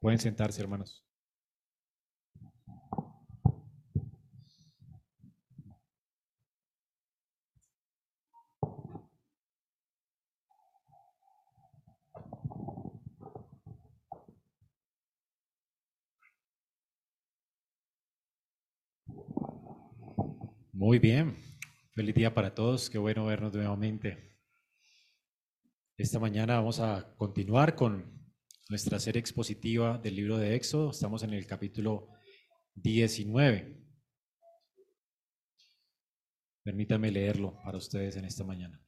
Pueden sentarse, hermanos. Muy bien. Feliz día para todos. Qué bueno vernos nuevamente. Esta mañana vamos a continuar con nuestra serie expositiva del libro de Éxodo. Estamos en el capítulo 19. Permítanme leerlo para ustedes en esta mañana.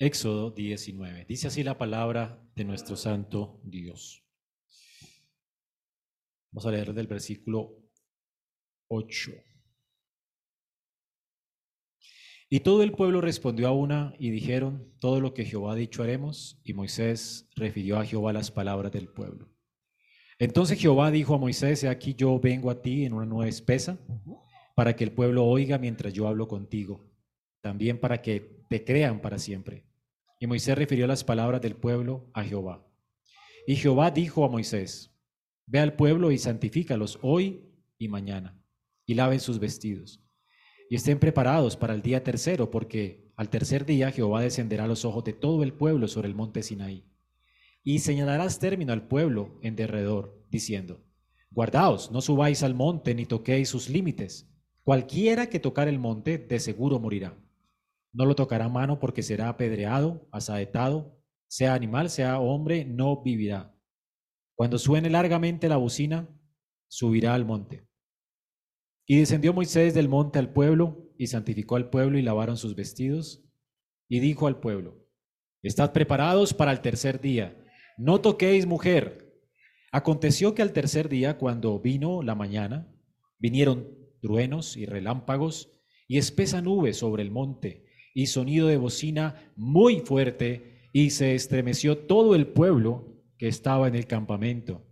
Éxodo 19. Dice así la palabra de nuestro santo Dios. Vamos a leer del versículo 8. Y todo el pueblo respondió a una y dijeron, todo lo que Jehová ha dicho haremos. Y Moisés refirió a Jehová las palabras del pueblo. Entonces Jehová dijo a Moisés, he aquí yo vengo a ti en una nueva espesa, para que el pueblo oiga mientras yo hablo contigo, también para que te crean para siempre. Y Moisés refirió las palabras del pueblo a Jehová. Y Jehová dijo a Moisés, Ve al pueblo y santifícalos hoy y mañana, y laven sus vestidos. Y estén preparados para el día tercero, porque al tercer día Jehová descenderá los ojos de todo el pueblo sobre el monte Sinaí. Y señalarás término al pueblo en derredor, diciendo, Guardaos, no subáis al monte ni toquéis sus límites. Cualquiera que tocar el monte, de seguro morirá. No lo tocará mano porque será apedreado, asaetado, sea animal, sea hombre, no vivirá. Cuando suene largamente la bocina, subirá al monte. Y descendió Moisés del monte al pueblo, y santificó al pueblo, y lavaron sus vestidos, y dijo al pueblo, Estad preparados para el tercer día, no toquéis mujer. Aconteció que al tercer día, cuando vino la mañana, vinieron truenos y relámpagos, y espesa nube sobre el monte, y sonido de bocina muy fuerte, y se estremeció todo el pueblo que estaba en el campamento.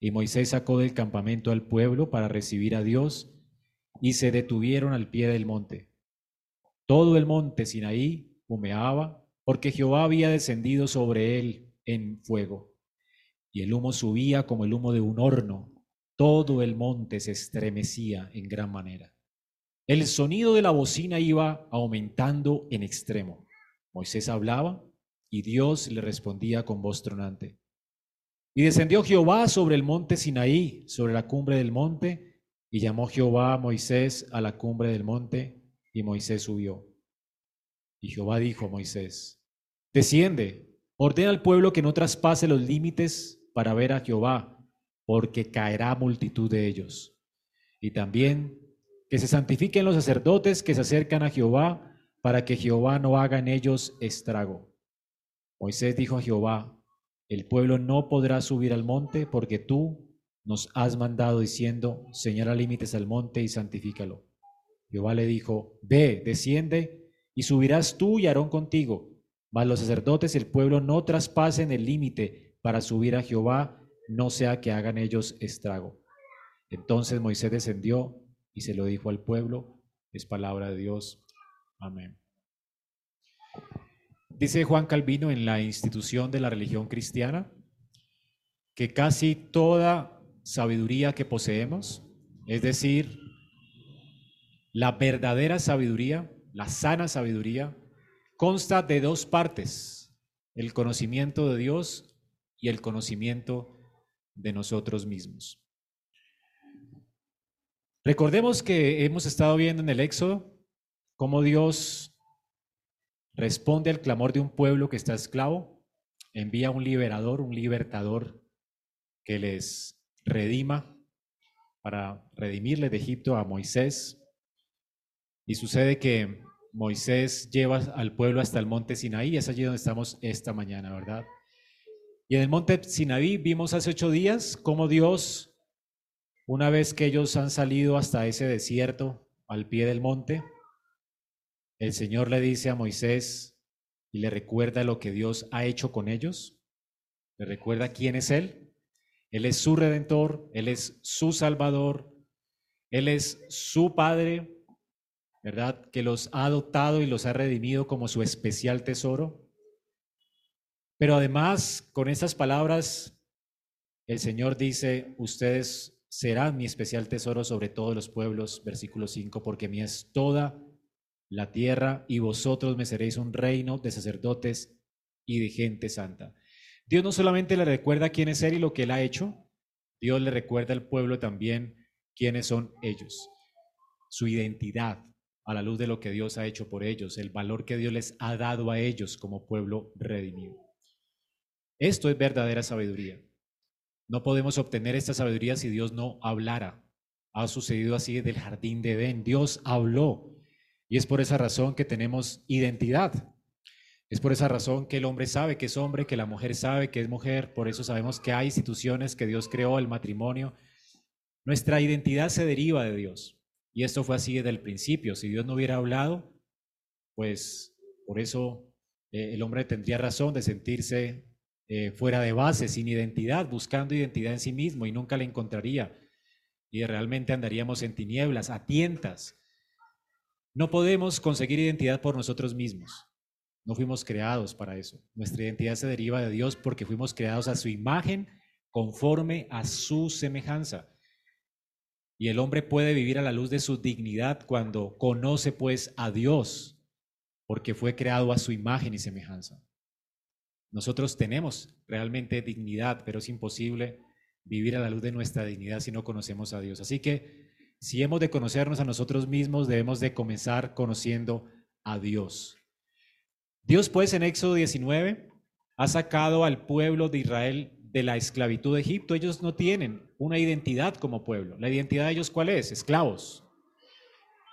Y Moisés sacó del campamento al pueblo para recibir a Dios, y se detuvieron al pie del monte. Todo el monte Sinaí humeaba, porque Jehová había descendido sobre él en fuego. Y el humo subía como el humo de un horno. Todo el monte se estremecía en gran manera. El sonido de la bocina iba aumentando en extremo. Moisés hablaba y Dios le respondía con voz tronante. Y descendió Jehová sobre el monte Sinaí, sobre la cumbre del monte, y llamó Jehová a Moisés a la cumbre del monte, y Moisés subió. Y Jehová dijo a Moisés, desciende, ordena al pueblo que no traspase los límites para ver a Jehová, porque caerá multitud de ellos. Y también que se santifiquen los sacerdotes que se acercan a Jehová, para que Jehová no haga en ellos estrago. Moisés dijo a Jehová, el pueblo no podrá subir al monte porque tú nos has mandado diciendo, señala límites al monte y santifícalo. Jehová le dijo, ve, desciende y subirás tú y Aarón contigo, mas los sacerdotes y el pueblo no traspasen el límite para subir a Jehová, no sea que hagan ellos estrago. Entonces Moisés descendió y se lo dijo al pueblo. Es palabra de Dios. Amén. Dice Juan Calvino en la institución de la religión cristiana que casi toda sabiduría que poseemos, es decir, la verdadera sabiduría, la sana sabiduría, consta de dos partes, el conocimiento de Dios y el conocimiento de nosotros mismos. Recordemos que hemos estado viendo en el Éxodo cómo Dios responde al clamor de un pueblo que está esclavo, envía un liberador, un libertador que les redima para redimirle de Egipto a Moisés. Y sucede que Moisés lleva al pueblo hasta el monte Sinaí, es allí donde estamos esta mañana, ¿verdad? Y en el monte Sinaí vimos hace ocho días cómo Dios una vez que ellos han salido hasta ese desierto, al pie del monte, el Señor le dice a Moisés y le recuerda lo que Dios ha hecho con ellos. le recuerda quién es Él. Él es su redentor, Él es su salvador, Él es su Padre, ¿verdad? Que los ha adoptado y los ha redimido como su especial tesoro. Pero además, con estas palabras, el Señor dice, ustedes serán mi especial tesoro sobre todos los pueblos, versículo 5, porque mi es toda la tierra y vosotros me seréis un reino de sacerdotes y de gente santa. Dios no solamente le recuerda quién es Él y lo que Él ha hecho, Dios le recuerda al pueblo también quiénes son ellos, su identidad a la luz de lo que Dios ha hecho por ellos, el valor que Dios les ha dado a ellos como pueblo redimido. Esto es verdadera sabiduría. No podemos obtener esta sabiduría si Dios no hablara. Ha sucedido así desde el jardín de Edén. Dios habló. Y es por esa razón que tenemos identidad. Es por esa razón que el hombre sabe que es hombre, que la mujer sabe que es mujer. Por eso sabemos que hay instituciones que Dios creó, el matrimonio. Nuestra identidad se deriva de Dios. Y esto fue así desde el principio. Si Dios no hubiera hablado, pues por eso eh, el hombre tendría razón de sentirse eh, fuera de base, sin identidad, buscando identidad en sí mismo y nunca la encontraría. Y realmente andaríamos en tinieblas, a tientas. No podemos conseguir identidad por nosotros mismos. No fuimos creados para eso. Nuestra identidad se deriva de Dios porque fuimos creados a su imagen conforme a su semejanza. Y el hombre puede vivir a la luz de su dignidad cuando conoce pues a Dios, porque fue creado a su imagen y semejanza. Nosotros tenemos realmente dignidad, pero es imposible vivir a la luz de nuestra dignidad si no conocemos a Dios. Así que si hemos de conocernos a nosotros mismos, debemos de comenzar conociendo a Dios. Dios pues en Éxodo 19 ha sacado al pueblo de Israel de la esclavitud de Egipto. Ellos no tienen una identidad como pueblo. ¿La identidad de ellos cuál es? Esclavos.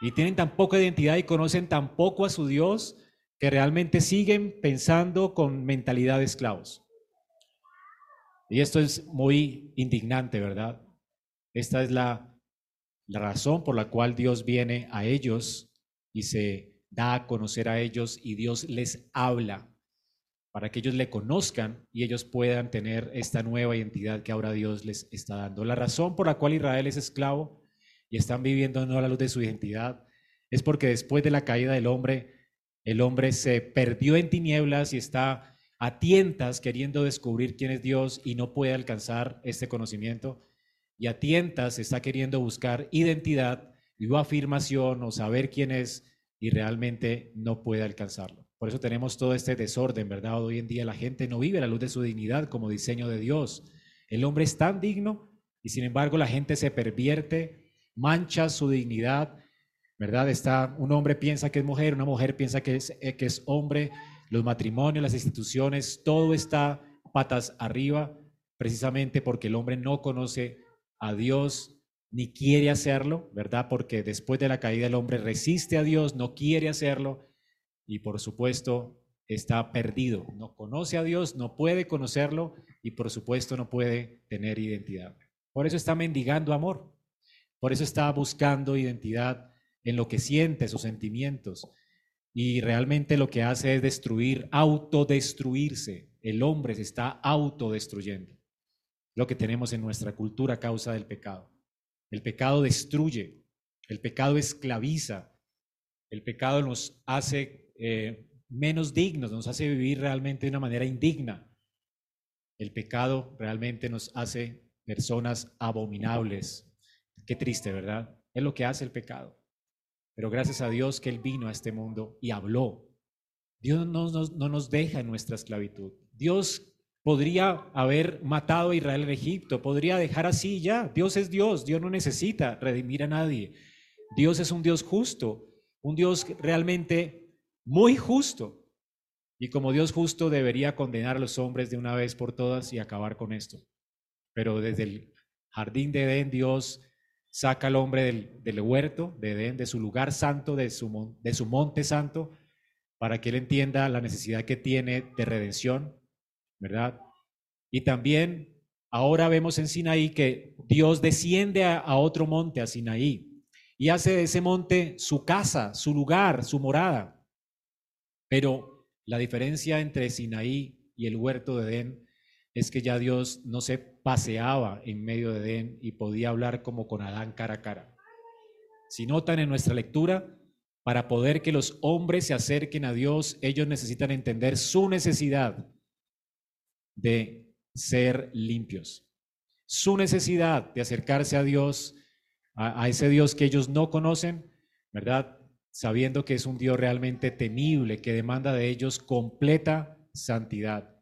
Y tienen tan poca identidad y conocen tan poco a su Dios que realmente siguen pensando con mentalidad de esclavos. Y esto es muy indignante, ¿verdad? Esta es la, la razón por la cual Dios viene a ellos y se da a conocer a ellos y Dios les habla para que ellos le conozcan y ellos puedan tener esta nueva identidad que ahora Dios les está dando. La razón por la cual Israel es esclavo y están viviendo no a la luz de su identidad es porque después de la caída del hombre, el hombre se perdió en tinieblas y está a tientas queriendo descubrir quién es Dios y no puede alcanzar este conocimiento. Y a tientas está queriendo buscar identidad y afirmación o saber quién es y realmente no puede alcanzarlo. Por eso tenemos todo este desorden, ¿verdad? Hoy en día la gente no vive a la luz de su dignidad como diseño de Dios. El hombre es tan digno y sin embargo la gente se pervierte, mancha su dignidad, ¿verdad? Está, un hombre piensa que es mujer, una mujer piensa que es, eh, que es hombre, los matrimonios, las instituciones, todo está patas arriba, precisamente porque el hombre no conoce a Dios ni quiere hacerlo, ¿verdad? Porque después de la caída el hombre resiste a Dios, no quiere hacerlo y por supuesto está perdido. No conoce a Dios, no puede conocerlo y por supuesto no puede tener identidad. Por eso está mendigando amor. Por eso está buscando identidad en lo que siente, sus sentimientos. Y realmente lo que hace es destruir, autodestruirse. El hombre se está autodestruyendo. Lo que tenemos en nuestra cultura a causa del pecado. El pecado destruye, el pecado esclaviza, el pecado nos hace eh, menos dignos, nos hace vivir realmente de una manera indigna. El pecado realmente nos hace personas abominables. Qué triste, ¿verdad? Es lo que hace el pecado. Pero gracias a Dios que Él vino a este mundo y habló. Dios no, no nos deja en nuestra esclavitud. Dios podría haber matado a Israel en Egipto, podría dejar así ya. Dios es Dios, Dios no necesita redimir a nadie. Dios es un Dios justo, un Dios realmente muy justo. Y como Dios justo debería condenar a los hombres de una vez por todas y acabar con esto. Pero desde el jardín de Edén Dios saca al hombre del, huerto de Edén, de su lugar santo, de su, de su monte santo, para que él entienda la necesidad que tiene de redención, ¿verdad? Y también ahora vemos en Sinaí que Dios desciende a, a otro monte, a Sinaí, y hace de ese monte su casa, su lugar, su morada. Pero la diferencia entre Sinaí y el huerto de Edén es que ya Dios no se paseaba en medio de Edén y podía hablar como con Adán cara a cara. Si notan en nuestra lectura, para poder que los hombres se acerquen a Dios, ellos necesitan entender su necesidad de ser limpios, su necesidad de acercarse a Dios, a, a ese Dios que ellos no conocen, ¿verdad? Sabiendo que es un Dios realmente temible, que demanda de ellos completa santidad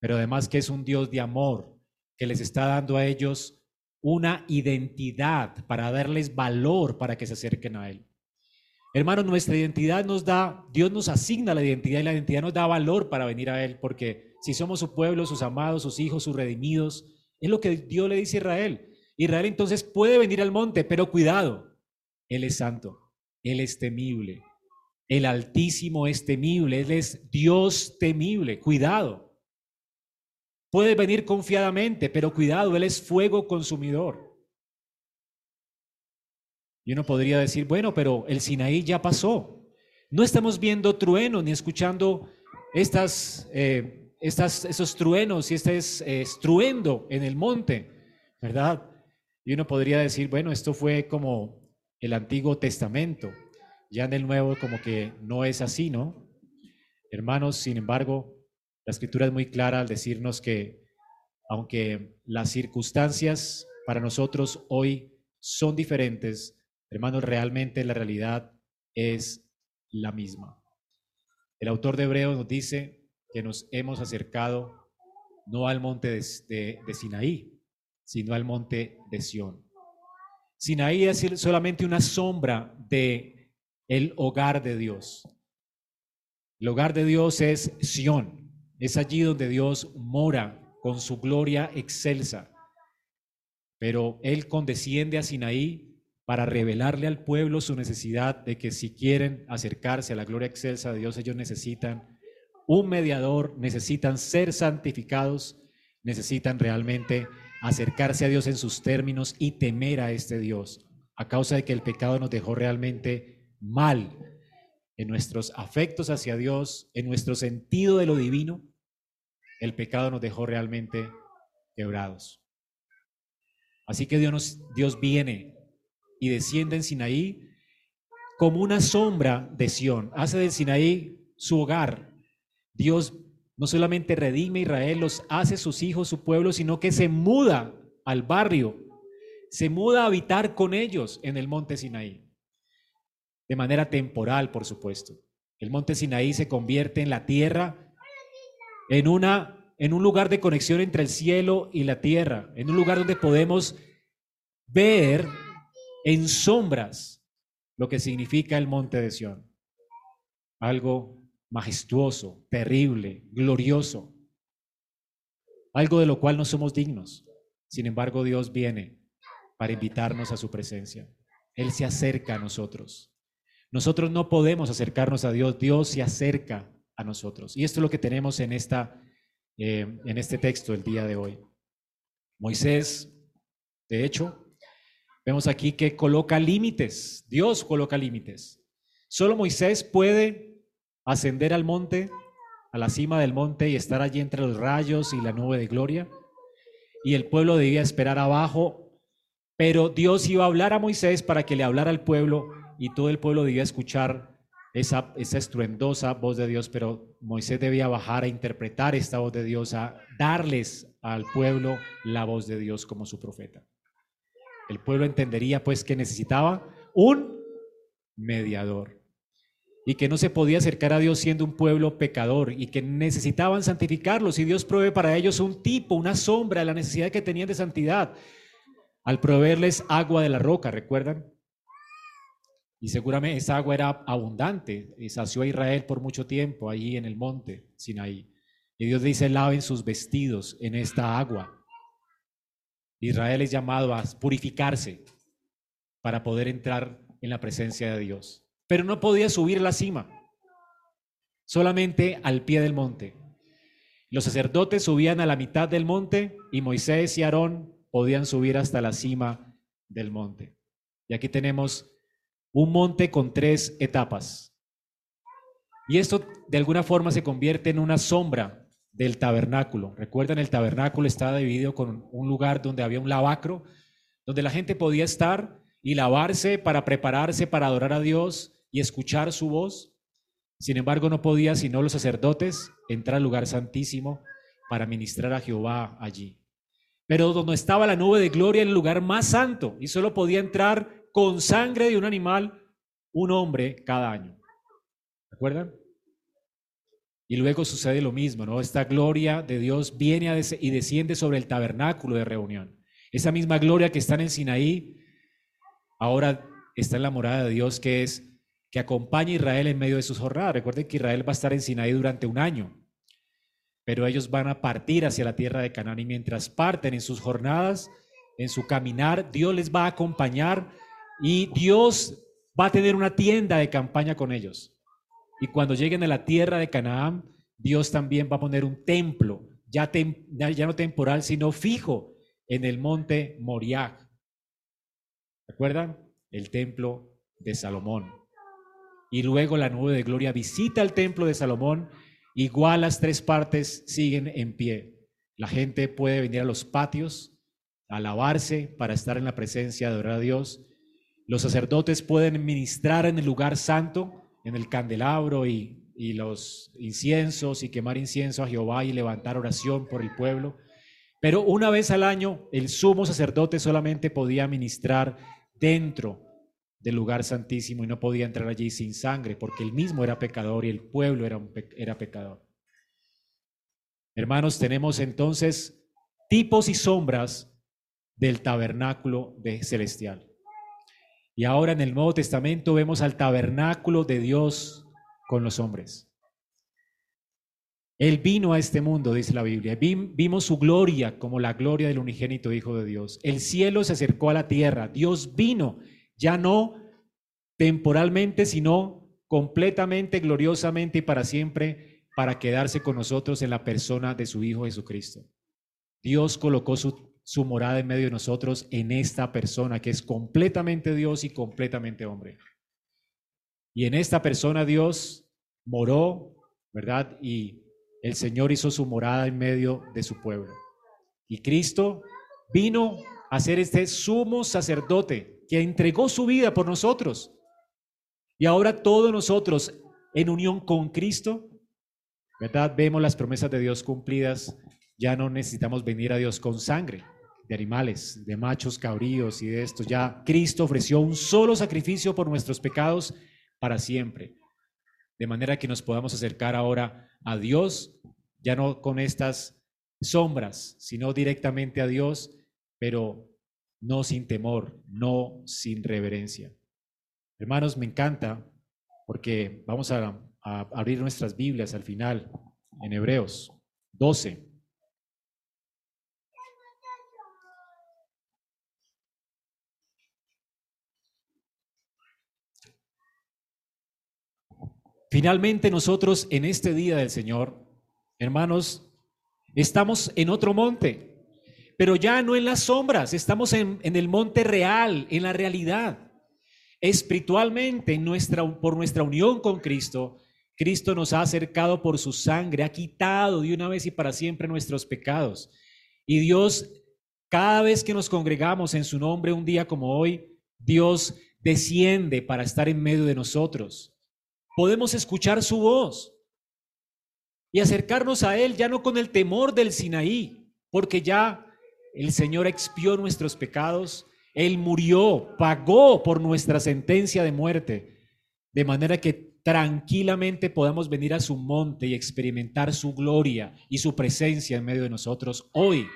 pero además que es un Dios de amor, que les está dando a ellos una identidad para darles valor para que se acerquen a Él. Hermanos, nuestra identidad nos da, Dios nos asigna la identidad y la identidad nos da valor para venir a Él, porque si somos su pueblo, sus amados, sus hijos, sus redimidos, es lo que Dios le dice a Israel. Israel entonces puede venir al monte, pero cuidado, Él es santo, Él es temible, el Altísimo es temible, Él es Dios temible, cuidado. Puede venir confiadamente, pero cuidado, Él es fuego consumidor. Y uno podría decir, bueno, pero el Sinaí ya pasó. No estamos viendo truenos ni escuchando estas, eh, estas, esos truenos y este es, eh, estruendo en el monte, ¿verdad? Y uno podría decir, bueno, esto fue como el Antiguo Testamento. Ya en el Nuevo como que no es así, ¿no? Hermanos, sin embargo, la escritura es muy clara al decirnos que aunque las circunstancias para nosotros hoy son diferentes, hermanos, realmente la realidad es la misma. El autor de Hebreos nos dice que nos hemos acercado no al monte de, Sinaí, sino al monte de Sión. Sinaí es solamente una sombra de el hogar de Dios. El hogar de Dios es Sión, es allí donde Dios mora con su gloria excelsa. Pero Él condesciende a Sinaí para revelarle al pueblo su necesidad de que si quieren acercarse a la gloria excelsa de Dios, ellos necesitan un mediador, necesitan ser santificados, necesitan realmente acercarse a Dios en sus términos y temer a este Dios, a causa de que el pecado nos dejó realmente mal en nuestros afectos hacia Dios, en nuestro sentido de lo divino, el pecado nos dejó realmente quebrados. Así que Dios, viene y desciende en Sinaí como una sombra de Sión. Hace del Sinaí su hogar. Dios no solamente redime a Israel, los hace sus hijos, su pueblo, sino que se muda al barrio, se muda a habitar con ellos en el monte Sinaí. De manera temporal, por supuesto. El monte Sinaí se convierte en la tierra en, una, en un lugar de conexión entre el cielo y la tierra, en un lugar donde podemos ver en sombras lo que significa el monte de Sión. Algo majestuoso, terrible, glorioso. Algo de lo cual no somos dignos. Sin embargo, Dios viene para invitarnos a su presencia. Él se acerca a nosotros. Nosotros no podemos acercarnos a Dios, Dios se acerca nosotros. Y esto es lo que tenemos en, esta, eh, en este texto el día de hoy. Moisés, de hecho, vemos aquí que coloca límites, Dios coloca límites. Solo Moisés puede ascender al monte, a la cima del monte y estar allí entre los rayos y la nube de gloria. Y el pueblo debía esperar abajo, pero Dios iba a hablar a Moisés para que le hablara al pueblo y todo el pueblo debía escuchar esa, estruendosa voz de Dios, pero Moisés debía bajar a interpretar esta voz de Dios, a darles al pueblo la voz de Dios como su profeta. El pueblo entendería pues que necesitaba un mediador y que no se podía acercar a Dios siendo un pueblo pecador y que necesitaban santificarlos y Dios provee para ellos un tipo, una sombra de la necesidad que tenían de santidad al proveerles agua de la roca, ¿recuerdan? Y seguramente esa agua era abundante y sació a Israel por mucho tiempo allí en el monte Sinaí. Y Dios dice, laven sus vestidos en esta agua. Israel es llamado a purificarse para poder entrar en la presencia de Dios. Pero no podía subir la cima, solamente al pie del monte. Los sacerdotes subían a la mitad del monte y Moisés y Aarón podían subir hasta la cima del monte. Y aquí tenemos un monte con tres etapas. Y esto de alguna forma se convierte en una sombra del tabernáculo. Recuerdan, el tabernáculo estaba dividido con un lugar donde había un lavacro, donde la gente podía estar y lavarse para prepararse para adorar a Dios y escuchar su voz. Sin embargo, no podía sino los sacerdotes entrar al lugar santísimo para ministrar a Jehová allí. Pero donde estaba la nube de gloria, el lugar más santo, y solo podía entrar con sangre de un animal un hombre cada año. ¿Recuerdan? Y luego sucede lo mismo, ¿no? Esta gloria de Dios viene y desciende sobre el tabernáculo de reunión. Esa misma gloria que está en Sinaí, ahora está en la morada de Dios, que es que acompaña a Israel en medio de sus jornadas. Recuerden que Israel va a estar en Sinaí durante un año, pero ellos van a partir hacia la tierra de Canaán y mientras parten en sus jornadas, en su caminar, Dios les va a acompañar y Dios va a tener una tienda de campaña con ellos. Y cuando lleguen a la tierra de Canaán, Dios también va a poner un templo, ya, no temporal, sino fijo, en el monte Moriah. ¿Recuerdan? El templo de Salomón. Y luego la nube de gloria visita el templo de Salomón. Igual las tres partes siguen en pie. La gente puede venir a los patios, a alabarse para estar en la presencia de orar a Dios. Los sacerdotes pueden ministrar en el lugar santo, en el candelabro y, los inciensos y quemar incienso a Jehová y levantar oración por el pueblo. Pero una vez al año el sumo sacerdote solamente podía ministrar dentro del lugar santísimo y no podía entrar allí sin sangre, porque él mismo era pecador y el pueblo era, era pecador. Hermanos, tenemos entonces tipos y sombras del tabernáculo celestial. Y ahora en el Nuevo Testamento vemos al tabernáculo de Dios con los hombres. Él vino a este mundo, dice la Biblia. Vimos su gloria como la gloria del unigénito Hijo de Dios. El cielo se acercó a la tierra. Dios vino ya no temporalmente, sino completamente, gloriosamente y para siempre, para quedarse con nosotros en la persona de su Hijo Jesucristo. Dios colocó su, su morada en medio de nosotros en esta persona que es completamente Dios y completamente hombre. Y en esta persona Dios moró, ¿verdad? Y el Señor hizo su morada en medio de su pueblo. Y Cristo vino a ser este sumo sacerdote que entregó su vida por nosotros. Y ahora todos nosotros, en unión con Cristo, ¿verdad? Vemos las promesas de Dios cumplidas. Ya no necesitamos venir a Dios con sangre de animales, de machos cabríos y de esto. Ya Cristo ofreció un solo sacrificio por nuestros pecados para siempre. De manera que nos podamos acercar ahora a Dios, ya no con estas sombras, sino directamente a Dios, pero no sin temor, no sin reverencia. Hermanos, me encanta porque vamos a, abrir nuestras Biblias al final en Hebreos 12. Finalmente nosotros en este día del Señor, hermanos, estamos en otro monte pero ya no en las sombras, estamos en, el monte real, en la realidad. Espiritualmente, por nuestra unión con Cristo, Cristo nos ha acercado por su sangre, ha quitado de una vez y para siempre nuestros pecados. Y Dios, cada vez que nos congregamos en su nombre un día como hoy, Dios desciende para estar en medio de nosotros. Podemos escuchar su voz y acercarnos a Él ya no con el temor del Sinaí, porque ya el Señor expió nuestros pecados, Él murió, pagó por nuestra sentencia de muerte, de manera que tranquilamente podamos venir a su monte y experimentar su gloria y su presencia en medio de nosotros hoy.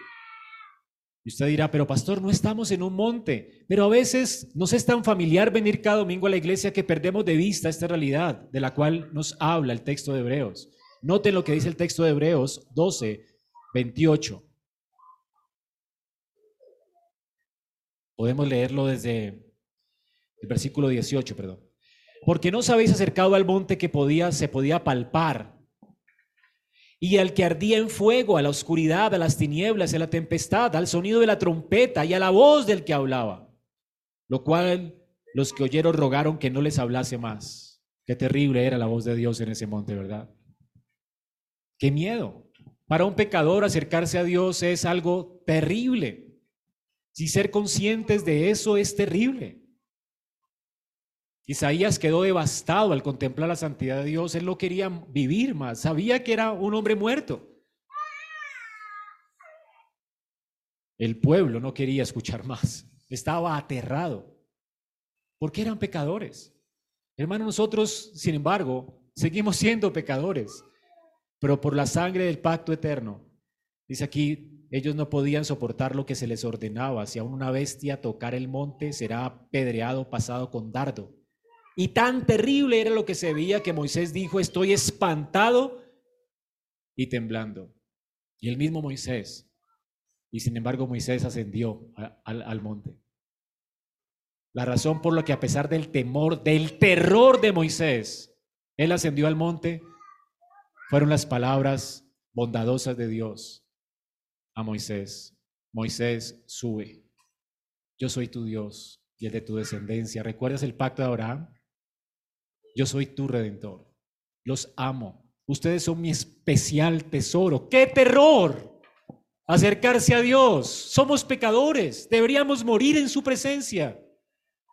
Y usted dirá, pero pastor, no estamos en un monte, pero a veces nos es tan familiar venir cada domingo a la iglesia que perdemos de vista esta realidad de la cual nos habla el texto de Hebreos. Noten lo que dice el texto de Hebreos 12, 28. Podemos leerlo desde el versículo 18, perdón. Porque no os habéis acercado al monte que podía, se podía palpar, y al que ardía en fuego, a la oscuridad, a las tinieblas, a la tempestad, al sonido de la trompeta y a la voz del que hablaba. Lo cual los que oyeron rogaron que no les hablase más. Qué terrible era la voz de Dios en ese monte, ¿verdad? Qué miedo. Para un pecador acercarse a Dios es algo terrible. Si ser conscientes de eso es terrible. Isaías quedó devastado al contemplar la santidad de Dios. Él no quería vivir más. Sabía que era un hombre muerto. El pueblo no quería escuchar más. Estaba aterrado. Porque eran pecadores. Hermanos, nosotros, sin embargo, seguimos siendo pecadores. Pero por la sangre del pacto eterno, dice aquí, ellos no podían soportar lo que se les ordenaba. Si aún una bestia tocar el monte, será apedreado, pasado con dardo. Y tan terrible era lo que se veía que Moisés dijo, estoy espantado y temblando. Y el mismo Moisés. Y sin embargo Moisés ascendió al, monte. La razón por la que a pesar del temor, del terror de Moisés, él ascendió al monte, fueron las palabras bondadosas de Dios a Moisés. Moisés, sube. Yo soy tu Dios y el de tu descendencia. ¿Recuerdas el pacto de Abraham? Yo soy tu redentor. Los amo. Ustedes son mi especial tesoro. ¡Qué terror! Acercarse a Dios. Somos pecadores. Deberíamos morir en su presencia.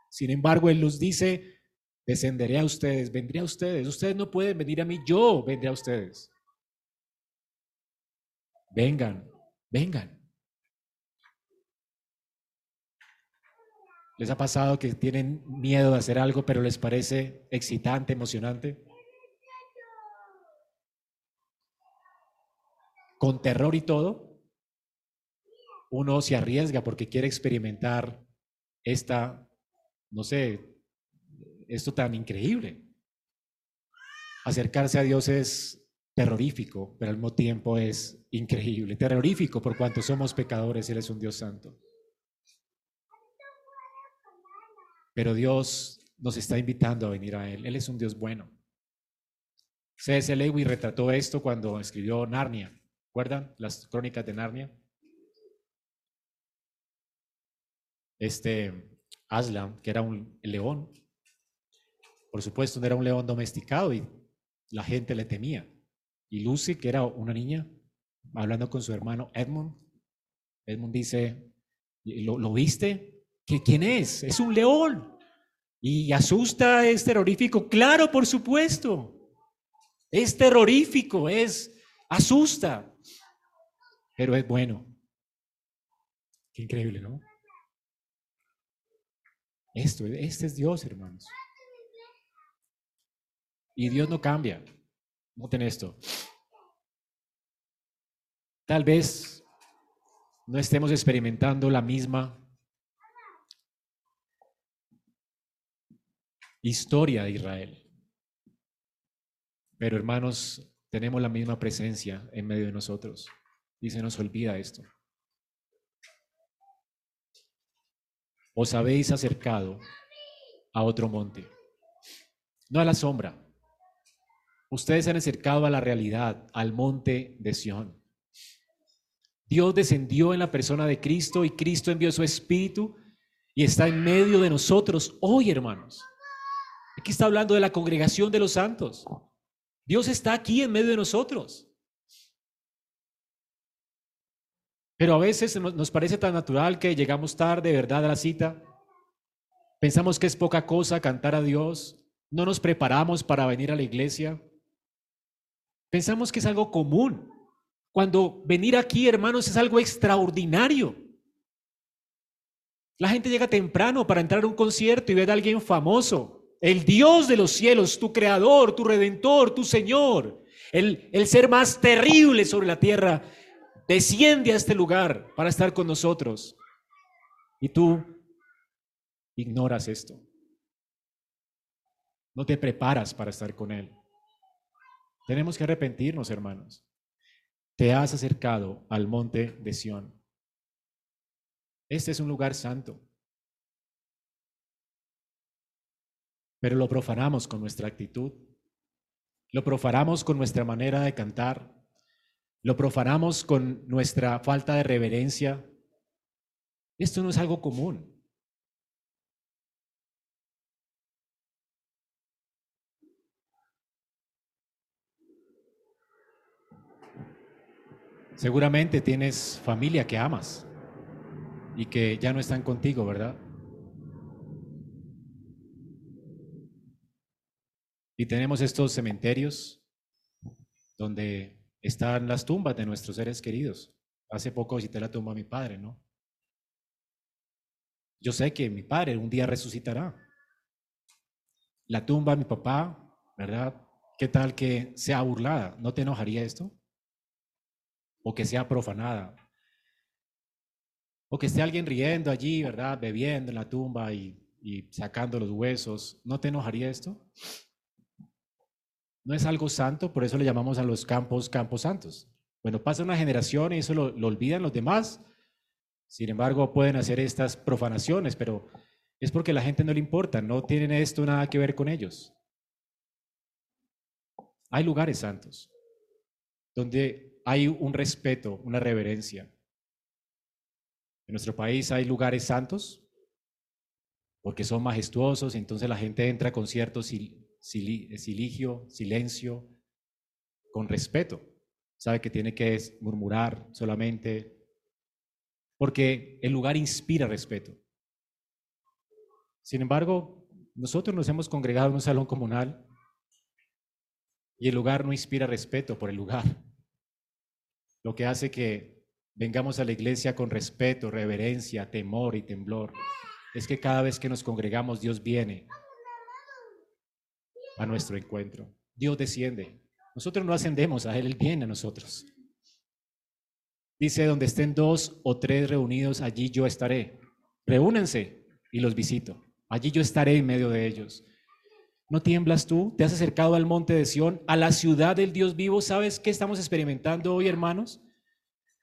Sin embargo, Él nos dice, descenderé a ustedes, vendré a ustedes. Ustedes no pueden venir a mí, yo vendré a ustedes. Vengan, vengan. ¿Les ha pasado que tienen miedo de hacer algo, pero les parece excitante, emocionante? Con terror y todo, uno se arriesga porque quiere experimentar esta, no sé, esto tan increíble. Acercarse a Dios es terrorífico, pero al mismo tiempo es increíble. Terrorífico por cuanto somos pecadores, Él es un Dios santo. Pero Dios nos está invitando a venir a Él. Él es un Dios bueno. C.S. Lewis retrató esto cuando escribió Narnia. ¿Recuerdan las crónicas de Narnia? Este Aslan, que era un león, por supuesto no era un león domesticado y la gente le temía. Y Lucy, que era una niña, hablando con su hermano Edmund, Edmund dice, ¿lo, ¿lo viste? ¿Quién es? Es un león. ¿Y asusta? ¿Es terrorífico? Claro, por supuesto. Es terrorífico, es, asusta. Pero es bueno. Qué increíble, ¿no? Esto, este es Dios, hermanos. Y Dios no cambia. Noten esto. Tal vez no estemos experimentando la misma historia de Israel. Pero hermanos, tenemos la misma presencia en medio de nosotros y se nos olvida esto. Os habéis acercado a otro monte, no a la sombra. Ustedes se han acercado a la realidad, al monte de Sión. Dios descendió en la persona de Cristo y Cristo envió su Espíritu y está en medio de nosotros hoy, hermanos. Aquí está hablando de la congregación de los santos. Dios está aquí en medio de nosotros. Pero a veces nos parece tan natural que llegamos tarde, ¿verdad?, a la cita. Pensamos que es poca cosa cantar a Dios. No nos preparamos para venir a la iglesia. Pensamos que es algo común. Cuando venir aquí, hermanos, es algo extraordinario. La gente llega temprano para entrar a un concierto y ver a alguien famoso. El Dios de los cielos, tu creador, tu redentor, tu Señor, el, el ser más terrible sobre la tierra, desciende a este lugar para estar con nosotros. Y tú ignoras esto. No te preparas para estar con Él. Tenemos que arrepentirnos, hermanos. Te has acercado al monte de Sión. Este es un lugar santo. Pero lo profanamos con nuestra actitud, lo profanamos con nuestra manera de cantar, lo profanamos con nuestra falta de reverencia. Esto no es algo común. Seguramente tienes familia que amas y que ya no están contigo, ¿verdad? Y tenemos estos cementerios donde están las tumbas de nuestros seres queridos. Hace poco visité la tumba de mi padre, ¿no? Yo sé que mi padre un día resucitará. La tumba de mi papá, ¿verdad? ¿Qué tal que sea burlada? ¿No te enojaría esto? O que sea profanada. O que esté alguien riendo allí, ¿verdad? Bebiendo en la tumba y, y sacando los huesos. ¿No te enojaría esto? No es algo santo, por eso le llamamos a los campos campos santos. Bueno, pasa una generación y eso lo, olvidan los demás. Sin embargo, pueden hacer estas profanaciones, pero es porque a la gente no le importa, no tienen esto nada que ver con ellos. Hay lugares santos donde hay un respeto, una reverencia. En nuestro país hay lugares santos porque son majestuosos, entonces la gente entra con cierto siligio, silencio, con respeto. Sabe que tiene que murmurar solamente, porque el lugar inspira respeto. Sin embargo, nosotros nos hemos congregado en un salón comunal y el lugar no inspira respeto por el lugar. Lo que hace que vengamos a la iglesia con respeto, reverencia, temor y temblor es que cada vez que nos congregamos Dios viene a nuestro encuentro. Dios desciende. Nosotros no ascendemos a Él, Él viene a nosotros. Dice, donde estén dos o tres reunidos, allí yo estaré. Reúnense y los visito. Allí yo estaré en medio de ellos. ¿No tiemblas tú? ¿Te has acercado al monte de Sión, a la ciudad del Dios vivo? ¿Sabes qué estamos experimentando hoy, hermanos?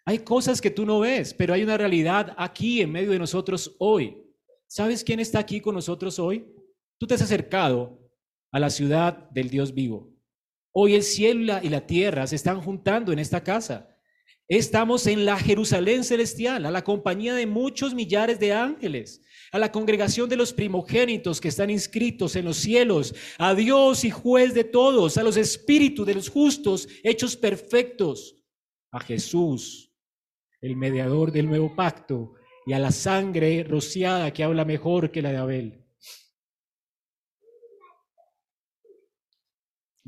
Hay cosas que tú no ves, pero hay una realidad aquí en medio de nosotros hoy. ¿Sabes quién está aquí con nosotros hoy? Tú te has acercado a la ciudad del Dios vivo. Hoy el cielo y la tierra se están juntando en esta casa. Estamos en la Jerusalén celestial, a la compañía de muchos millares de ángeles, a la congregación de los primogénitos que están inscritos en los cielos, a Dios y juez de todos, a los espíritus de los justos hechos perfectos, a Jesús, el mediador del nuevo pacto, y a la sangre rociada que habla mejor que la de Abel.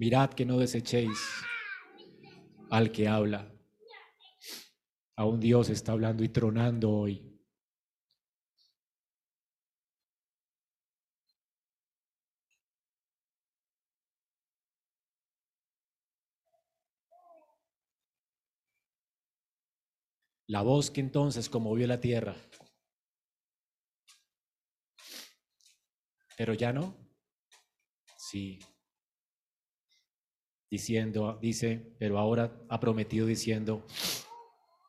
Mirad que no desechéis al que habla. A un Dios está hablando y tronando hoy. La voz que entonces conmovió la tierra. Pero ya no. Sí, diciendo, dice, pero ahora ha prometido diciendo,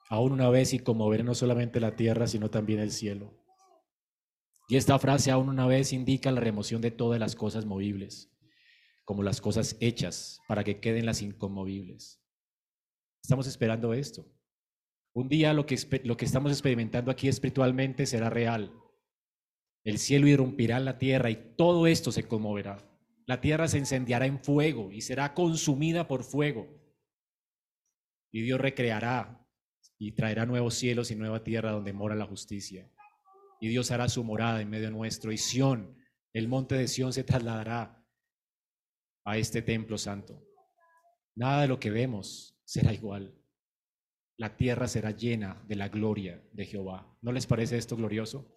aún una vez y conmover no solamente la tierra, sino también el cielo. Y esta frase aún una vez indica la remoción de todas las cosas movibles, como las cosas hechas, para que queden las inconmovibles. Estamos esperando esto. Un día lo que, lo que estamos experimentando aquí espiritualmente será real. El cielo irrumpirá en la tierra y todo esto se conmoverá. La tierra se incendiará en fuego y será consumida por fuego. Y Dios recreará y traerá nuevos cielos y nueva tierra donde mora la justicia. Y Dios hará su morada en medio nuestro. Y Sión, el monte de Sión, se trasladará a este templo santo. Nada de lo que vemos será igual. La tierra será llena de la gloria de Jehová. ¿No les parece esto glorioso?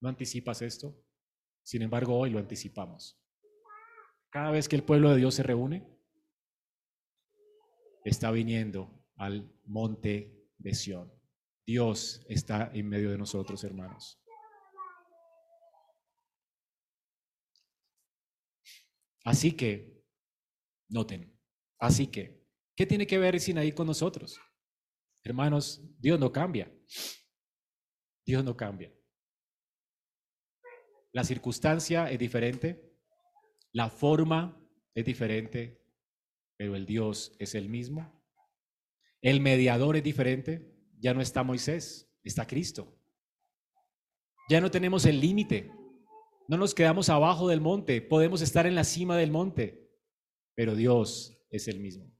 ¿No anticipas esto? Sin embargo, hoy lo anticipamos. Cada vez que el pueblo de Dios se reúne, está viniendo al monte de Sión. Dios está en medio de nosotros, hermanos. Así que, noten, así que, ¿qué tiene que ver Sinaí con nosotros? Hermanos, Dios no cambia. Dios no cambia. La circunstancia es diferente, la forma es diferente, pero el Dios es el mismo. El mediador es diferente, ya no está Moisés, está Cristo. Ya no tenemos el límite, no nos quedamos abajo del monte, podemos estar en la cima del monte, pero Dios es el mismo.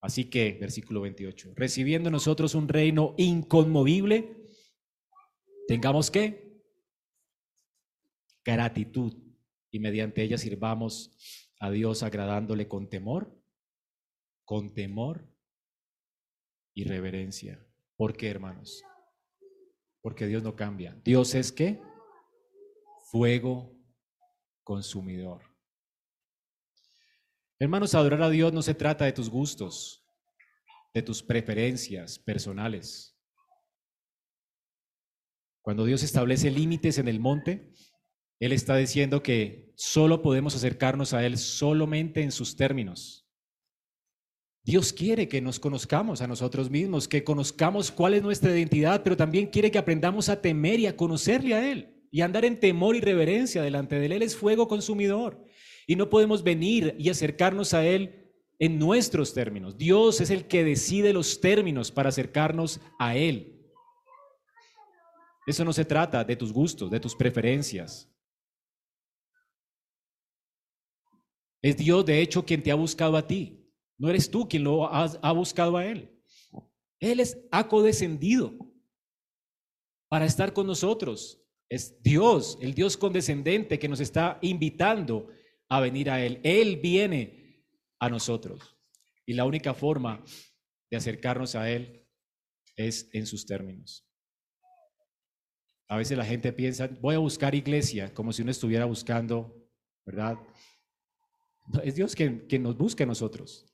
Así que, versículo 28, recibiendo nosotros un reino inconmovible, tengamos que gratitud y mediante ella sirvamos a Dios agradándole con temor, con temor y reverencia. ¿Por qué, hermanos? Porque Dios no cambia. Dios es qué? Fuego consumidor. Hermanos, adorar a Dios no se trata de tus gustos, de tus preferencias personales. Cuando Dios establece límites en el monte, Él está diciendo que solo podemos acercarnos a Él solamente en sus términos. Dios quiere que nos conozcamos a nosotros mismos, que conozcamos cuál es nuestra identidad, pero también quiere que aprendamos a temer y a conocerle a Él y andar en temor y reverencia delante de Él. Él es fuego consumidor y no podemos venir y acercarnos a Él en nuestros términos. Dios es el que decide los términos para acercarnos a Él. Eso no se trata de tus gustos, de tus preferencias. Es Dios, de hecho, quien te ha buscado a ti. No eres tú quien lo ha, buscado a Él. Él es, ha para estar con nosotros. Es Dios, el Dios condescendente que nos está invitando a venir a Él. Él viene a nosotros. Y la única forma de acercarnos a Él es en sus términos. A veces la gente piensa, voy a buscar iglesia, como si uno estuviera buscando, ¿verdad? Es Dios quien, nos busca a nosotros.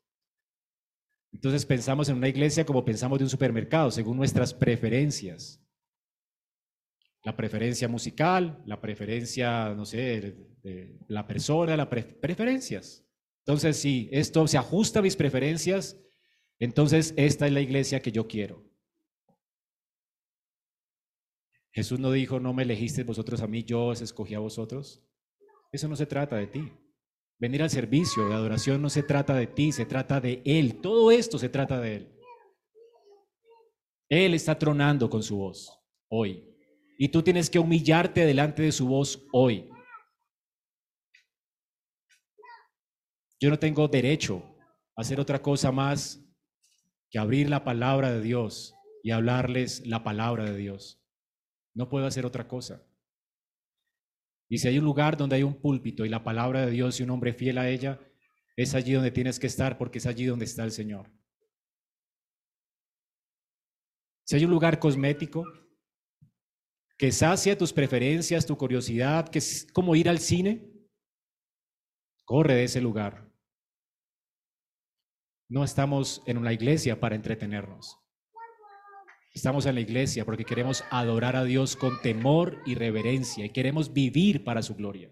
Entonces pensamos en una iglesia como pensamos de un supermercado, según nuestras preferencias. La preferencia musical, la preferencia, no sé, la persona, las preferencias. Entonces, si esto se ajusta a mis preferencias, entonces esta es la iglesia que yo quiero. Jesús no dijo, no me elegiste vosotros a mí, yo os escogí a vosotros. Eso no se trata de ti. Venir al servicio de adoración no se trata de ti, se trata de Él. Todo esto se trata de Él. Él está tronando con su voz hoy. Y tú tienes que humillarte delante de su voz hoy. Yo no tengo derecho a hacer otra cosa más que abrir la palabra de Dios y hablarles la palabra de Dios. No puedo hacer otra cosa. Y si hay un lugar donde hay un púlpito y la palabra de Dios y un hombre fiel a ella, es allí donde tienes que estar porque es allí donde está el Señor. Si hay un lugar cosmético que sacia tus preferencias, tu curiosidad, que es como ir al cine, corre de ese lugar. No estamos en una iglesia para entretenernos. Estamos en la iglesia porque queremos adorar a Dios con temor y reverencia y queremos vivir para su gloria.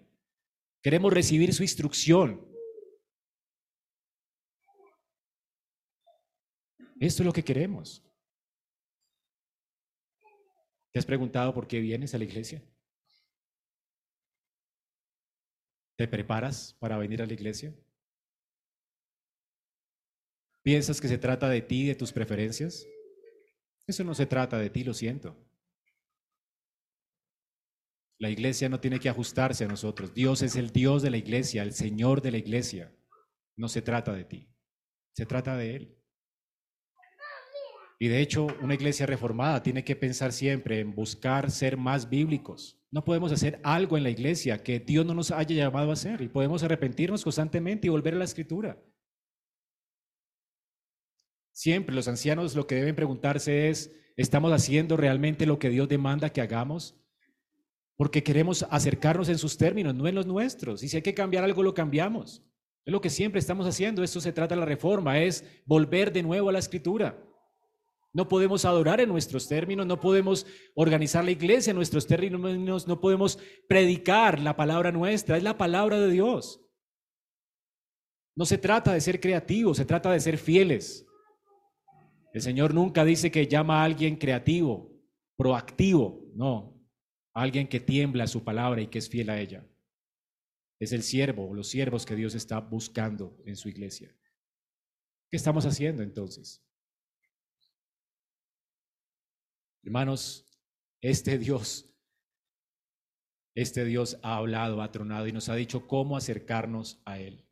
Queremos recibir su instrucción. Esto es lo que queremos. ¿Te has preguntado por qué vienes a la iglesia? ¿Te preparas para venir a la iglesia? ¿Piensas que se trata de ti, de tus preferencias? Eso no se trata de ti, lo siento. La iglesia no tiene que ajustarse a nosotros. Dios es el Dios de la iglesia, el Señor de la iglesia. No se trata de ti, se trata de Él. Y de hecho, una iglesia reformada tiene que pensar siempre en buscar ser más bíblicos. No podemos hacer algo en la iglesia que Dios no nos haya llamado a hacer y podemos arrepentirnos constantemente y volver a la escritura. Siempre los ancianos lo que deben preguntarse es, ¿estamos haciendo realmente lo que Dios demanda que hagamos? Porque queremos acercarnos en sus términos, no en los nuestros. Y si hay que cambiar algo, lo cambiamos. Es lo que siempre estamos haciendo. Esto se trata de la reforma, es volver de nuevo a la escritura. No podemos adorar en nuestros términos, no podemos organizar la iglesia en nuestros términos, no podemos predicar la palabra nuestra, es la palabra de Dios. No se trata de ser creativos, se trata de ser fieles. El Señor nunca dice que llama a alguien creativo, proactivo, no, alguien que tiembla a su palabra y que es fiel a ella. Es el siervo, los siervos que Dios está buscando en su iglesia. ¿Qué estamos haciendo entonces? Hermanos, este Dios, este Dios ha hablado, ha tronado y nos ha dicho cómo acercarnos a Él.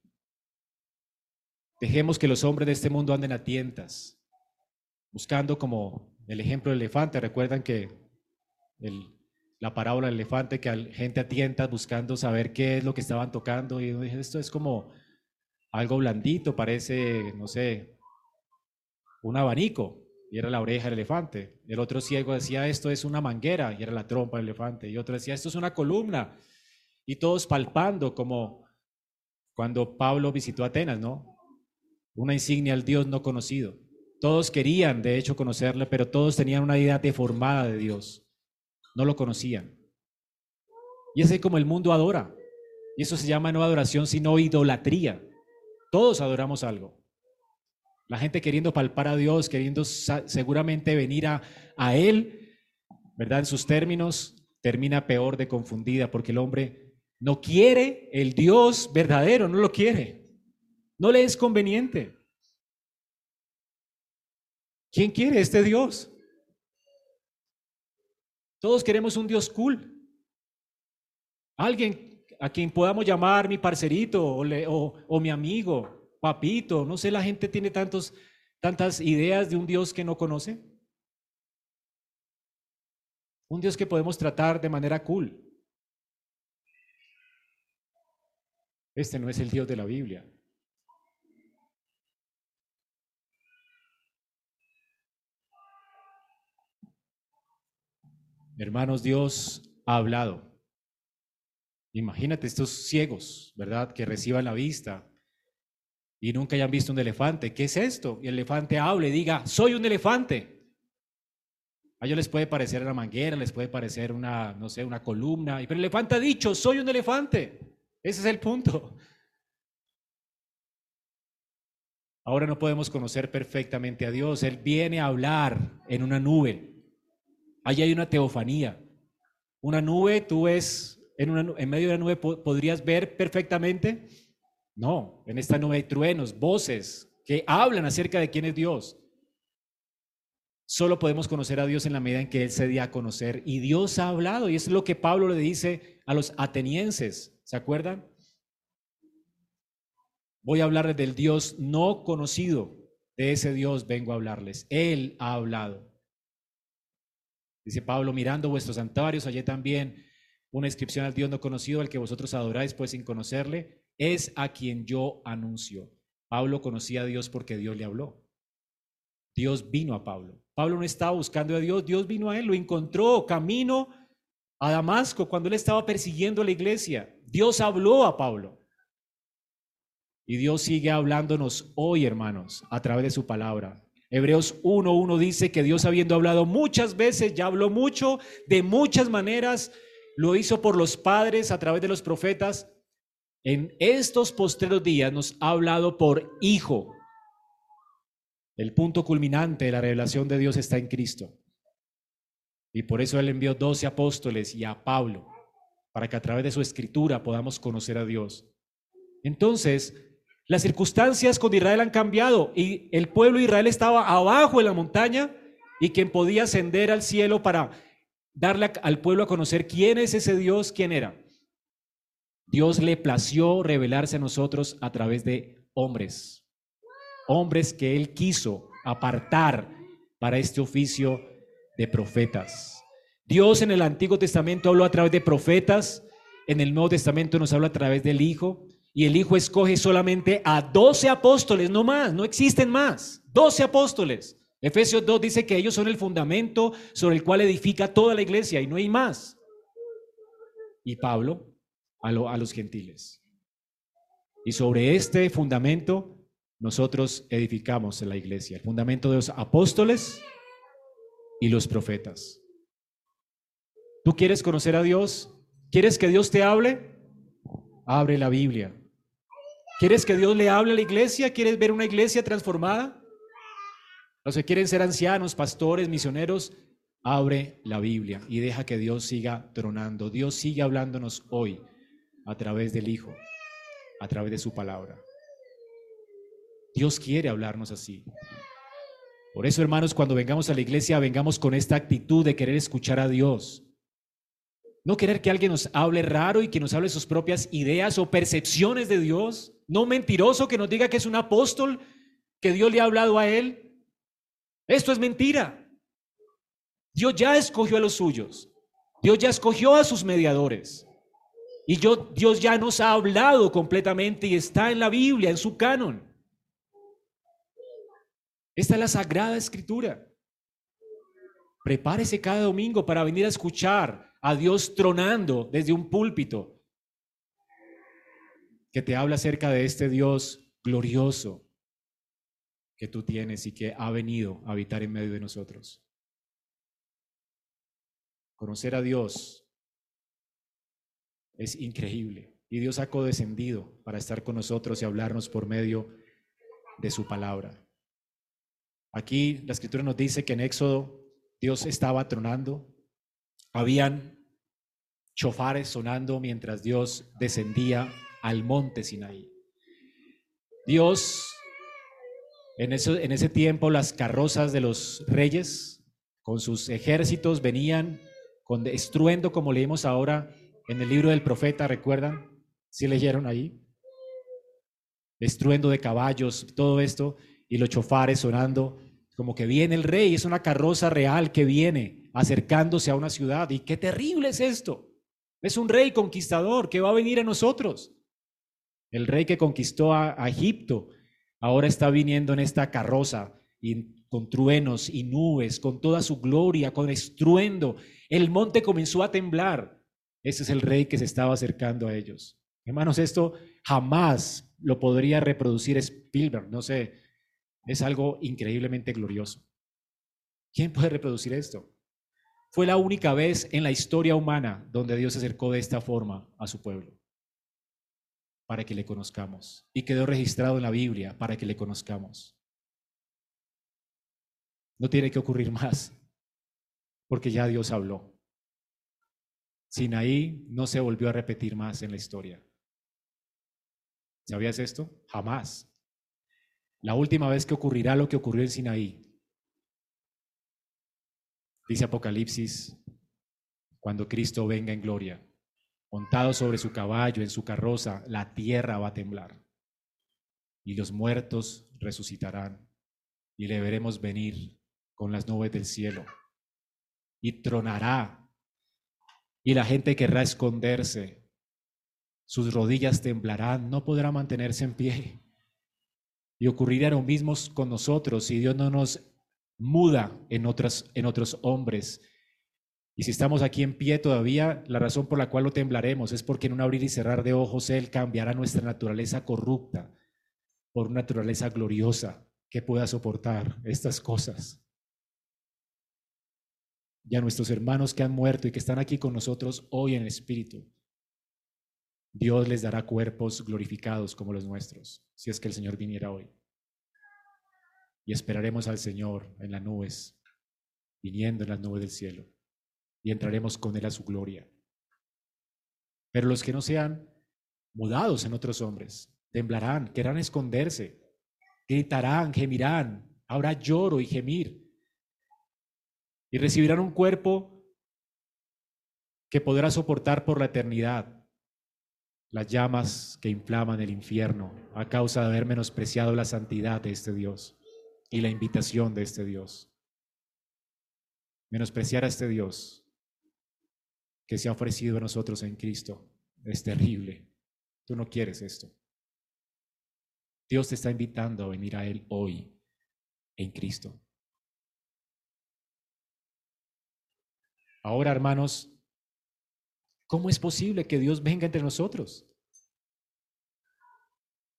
Dejemos que los hombres de este mundo anden a tientas, buscando como el ejemplo del elefante. Recuerdan que la parábola del elefante, que hay gente a tientas buscando saber qué es lo que estaban tocando. Y dije, esto es como algo blandito, parece, no sé, un abanico. Y era la oreja del elefante. El otro ciego decía, esto es una manguera, y era la trompa del elefante. Y otro decía, esto es una columna. Y todos palpando, como cuando Pablo visitó Atenas, ¿no? Una insignia al Dios no conocido. Todos querían, de hecho, conocerle, pero todos tenían una idea deformada de Dios. No lo conocían. Y es como el mundo adora. Y eso se llama no adoración, sino idolatría. Todos adoramos algo. La gente queriendo palpar a Dios, queriendo seguramente venir a, a Él, ¿verdad? En sus términos, termina peor de confundida porque el hombre no quiere el Dios verdadero, no lo quiere. No le es conveniente. ¿Quién quiere este Dios? Todos queremos un Dios cool. Alguien a quien podamos llamar mi parcerito o, o, o mi amigo, papito. No sé, la gente tiene tantos, tantas ideas de un Dios que no conoce. Un Dios que podemos tratar de manera cool. Este no es el Dios de la Biblia. Hermanos, Dios ha hablado. Imagínate estos ciegos, ¿verdad? Que reciban la vista y nunca hayan visto un elefante. ¿Qué es esto? Y el elefante hable y diga, soy un elefante. A ellos les puede parecer una manguera, les puede parecer una, no sé, una columna. Pero el elefante ha dicho, soy un elefante. Ese es el punto. Ahora no podemos conocer perfectamente a Dios. Él viene a hablar en una nube. Allí hay una teofanía. Una nube, tú ves, en, una, medio de la nube podrías ver perfectamente. No, en esta nube hay truenos, voces que hablan acerca de quién es Dios. Solo podemos conocer a Dios en la medida en que Él se dio a conocer. Y Dios ha hablado, y es lo que Pablo le dice a los atenienses. ¿Se acuerdan? Voy a hablarles del Dios no conocido. De ese Dios vengo a hablarles. Él ha hablado. Dice Pablo, mirando vuestros santuarios, hallé también una inscripción al Dios no conocido, al que vosotros adoráis, pues sin conocerle, es a quien yo anuncio. Pablo conocía a Dios porque Dios le habló. Dios vino a Pablo. Pablo no estaba buscando a Dios, Dios vino a él, lo encontró camino a Damasco cuando él estaba persiguiendo a la iglesia. Dios habló a Pablo. Y Dios sigue hablándonos hoy, hermanos, a través de su palabra. Hebreos 1.1 dice que Dios habiendo hablado muchas veces, ya habló mucho, de muchas maneras, lo hizo por los padres a través de los profetas. En estos postreros días nos ha hablado por Hijo. El punto culminante de la revelación de Dios está en Cristo. Y por eso Él envió doce apóstoles y a Pablo, para que a través de su escritura podamos conocer a Dios. Entonces, las circunstancias con Israel han cambiado y el pueblo de Israel estaba abajo en la montaña y quien podía ascender al cielo para darle al pueblo a conocer quién es ese Dios, quién era. Dios le plació revelarse a nosotros a través de hombres, hombres que él quiso apartar para este oficio de profetas. Dios en el Antiguo Testamento habló a través de profetas, en el Nuevo Testamento nos habla a través del Hijo, y el Hijo escoge solamente a doce apóstoles, no más, no existen más. Doce apóstoles. Efesios 2 dice que ellos son el fundamento sobre el cual edifica toda la iglesia y no hay más. Y Pablo a, a los gentiles. Y sobre este fundamento nosotros edificamos la iglesia, el fundamento de los apóstoles y los profetas. ¿Tú quieres conocer a Dios? ¿Quieres que Dios te hable? Abre la Biblia. ¿Quieres que Dios le hable a la iglesia? ¿Quieres ver una iglesia transformada? Los que quieren ser ancianos, pastores, misioneros, abre la Biblia y deja que Dios siga tronando. Dios sigue hablándonos hoy a través del Hijo, a través de su palabra. Dios quiere hablarnos así. Por eso, hermanos, cuando vengamos a la iglesia, vengamos con esta actitud de querer escuchar a Dios. No querer que alguien nos hable raro y que nos hable sus propias ideas o percepciones de Dios. No mentiroso que nos diga que es un apóstol, que Dios le ha hablado a él. Esto es mentira. Dios ya escogió a los suyos. Dios ya escogió a sus mediadores. Y yo, Dios ya nos ha hablado completamente y está en la Biblia, en su canon. Esta es la Sagrada Escritura. Prepárese cada domingo para venir a escuchar a Dios tronando desde un púlpito que te habla acerca de este Dios glorioso que tú tienes y que ha venido a habitar en medio de nosotros. Conocer a Dios es increíble y Dios ha codescendido para estar con nosotros y hablarnos por medio de su palabra. Aquí la escritura nos dice que en Éxodo Dios estaba tronando, habían chofares sonando mientras Dios descendía al monte Sinaí. Dios, en, en ese tiempo las carrozas de los reyes con sus ejércitos venían con estruendo como leímos ahora en el libro del profeta, ¿recuerdan? ¿Sí leyeron ahí? Estruendo de caballos, todo esto, y los chofares sonando como que viene el rey, es una carroza real que viene acercándose a una ciudad. Y qué terrible es esto. Es un rey conquistador que va a venir a nosotros. El rey que conquistó a, Egipto ahora está viniendo en esta carroza y con truenos y nubes, con toda su gloria, con estruendo. El monte comenzó a temblar. Ese es el rey que se estaba acercando a ellos. Hermanos, esto jamás lo podría reproducir Spielberg, no sé, es algo increíblemente glorioso. ¿Quién puede reproducir esto? Fue la única vez en la historia humana donde Dios se acercó de esta forma a su pueblo, para que le conozcamos. Y quedó registrado en la Biblia para que le conozcamos. No tiene que ocurrir más, porque ya Dios habló. Sinaí no se volvió a repetir más en la historia. ¿Sabías esto? Jamás. La última vez que ocurrirá lo que ocurrió en Sinaí. Dice Apocalipsis, cuando Cristo venga en gloria, montado sobre su caballo, en su carroza, la tierra va a temblar. Y los muertos resucitarán. Y le veremos venir con las nubes del cielo. Y tronará. Y la gente querrá esconderse. Sus rodillas temblarán, no podrá mantenerse en pie y ocurrirá lo mismo con nosotros si Dios no nos muda en, otras, en otros hombres. Y si estamos aquí en pie todavía, la razón por la cual lo temblaremos es porque en un abrir y cerrar de ojos Él cambiará nuestra naturaleza corrupta por una naturaleza gloriosa que pueda soportar estas cosas. Y a nuestros hermanos que han muerto y que están aquí con nosotros hoy en el Espíritu, Dios les dará cuerpos glorificados como los nuestros, si es que el Señor viniera hoy. Y esperaremos al Señor en las nubes, viniendo en las nubes del cielo, y entraremos con Él a su gloria. Pero los que no sean mudados en otros hombres, temblarán, querrán esconderse, gritarán, gemirán, habrá lloro y gemir, y recibirán un cuerpo que podrá soportar por la eternidad las llamas que inflaman el infierno a causa de haber menospreciado la santidad de este Dios y la invitación de este Dios. Menospreciar a este Dios que se ha ofrecido a nosotros en Cristo es terrible. Tú no quieres esto. Dios te está invitando a venir a Él hoy en Cristo. Ahora, hermanos, ¿Cómo es posible que Dios venga entre nosotros?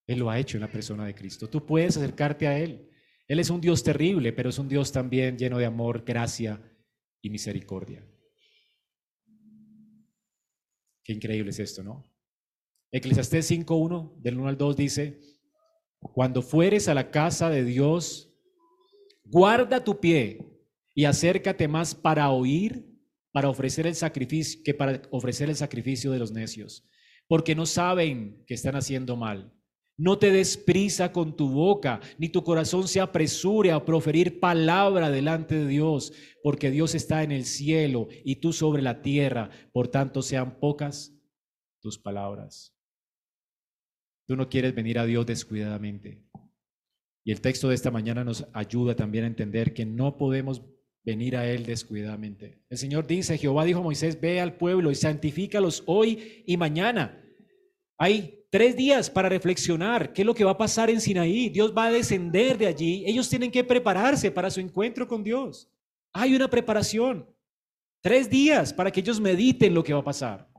Él lo ha hecho en la persona de Cristo. Tú puedes acercarte a Él. Él es un Dios terrible, pero es un Dios también lleno de amor, gracia y misericordia. Qué increíble es esto, ¿no? Eclesiastés 5.1, del 1 al 2 dice, cuando fueres a la casa de Dios, guarda tu pie y acércate más para oír para ofrecer el sacrificio que para ofrecer el sacrificio de los necios, porque no saben que están haciendo mal, No te des prisa con tu boca, ni tu corazón se apresure a proferir palabra delante de Dios, porque Dios está en el cielo y tú sobre la tierra, por tanto sean pocas tus palabras. Tú no quieres venir a Dios descuidadamente. Y el texto de esta mañana nos ayuda también a entender que no podemos venir a Él descuidadamente. El Señor dice, Jehová dijo a Moisés, ve al pueblo y santifícalos hoy y mañana. Hay tres días para reflexionar qué es lo que va a pasar en Sinaí. Dios va a descender de allí. Ellos tienen que prepararse para su encuentro con Dios. Hay una preparación. Tres días para que ellos mediten lo que va a pasar.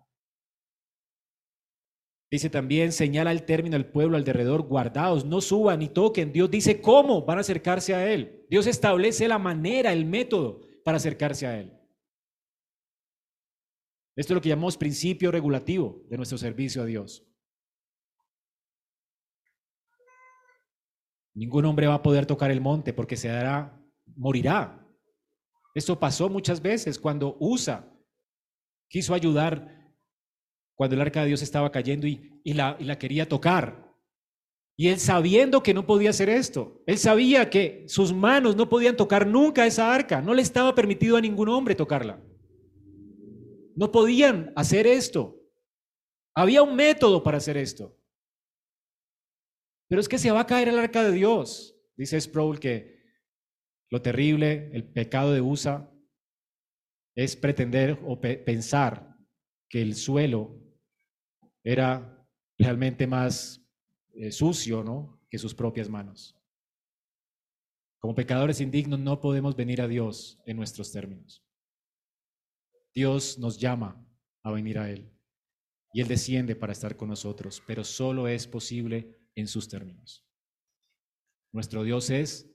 Dice también, señala el término al pueblo alrededor, guardados, no suban ni toquen. Dios dice cómo van a acercarse a Él. Dios establece la manera, el método para acercarse a Él. Esto es lo que llamamos principio regulativo de nuestro servicio a Dios. Ningún hombre va a poder tocar el monte porque se dará, morirá. Esto pasó muchas veces cuando Usa quiso ayudar cuando el arca de Dios estaba cayendo y, y la quería tocar. Y él sabiendo que no podía hacer esto, él sabía que sus manos no podían tocar nunca esa arca, no le estaba permitido a ningún hombre tocarla. No podían hacer esto. Había un método para hacer esto. Pero es que se va a caer el arca de Dios. Dice Sproul que lo terrible, el pecado de Usa, es pretender o pensar que el suelo era realmente más eh, sucio, ¿no? Que sus propias manos. Como pecadores indignos no podemos venir a Dios en nuestros términos. Dios nos llama a venir a Él y Él desciende para estar con nosotros, pero solo es posible en sus términos. Nuestro Dios es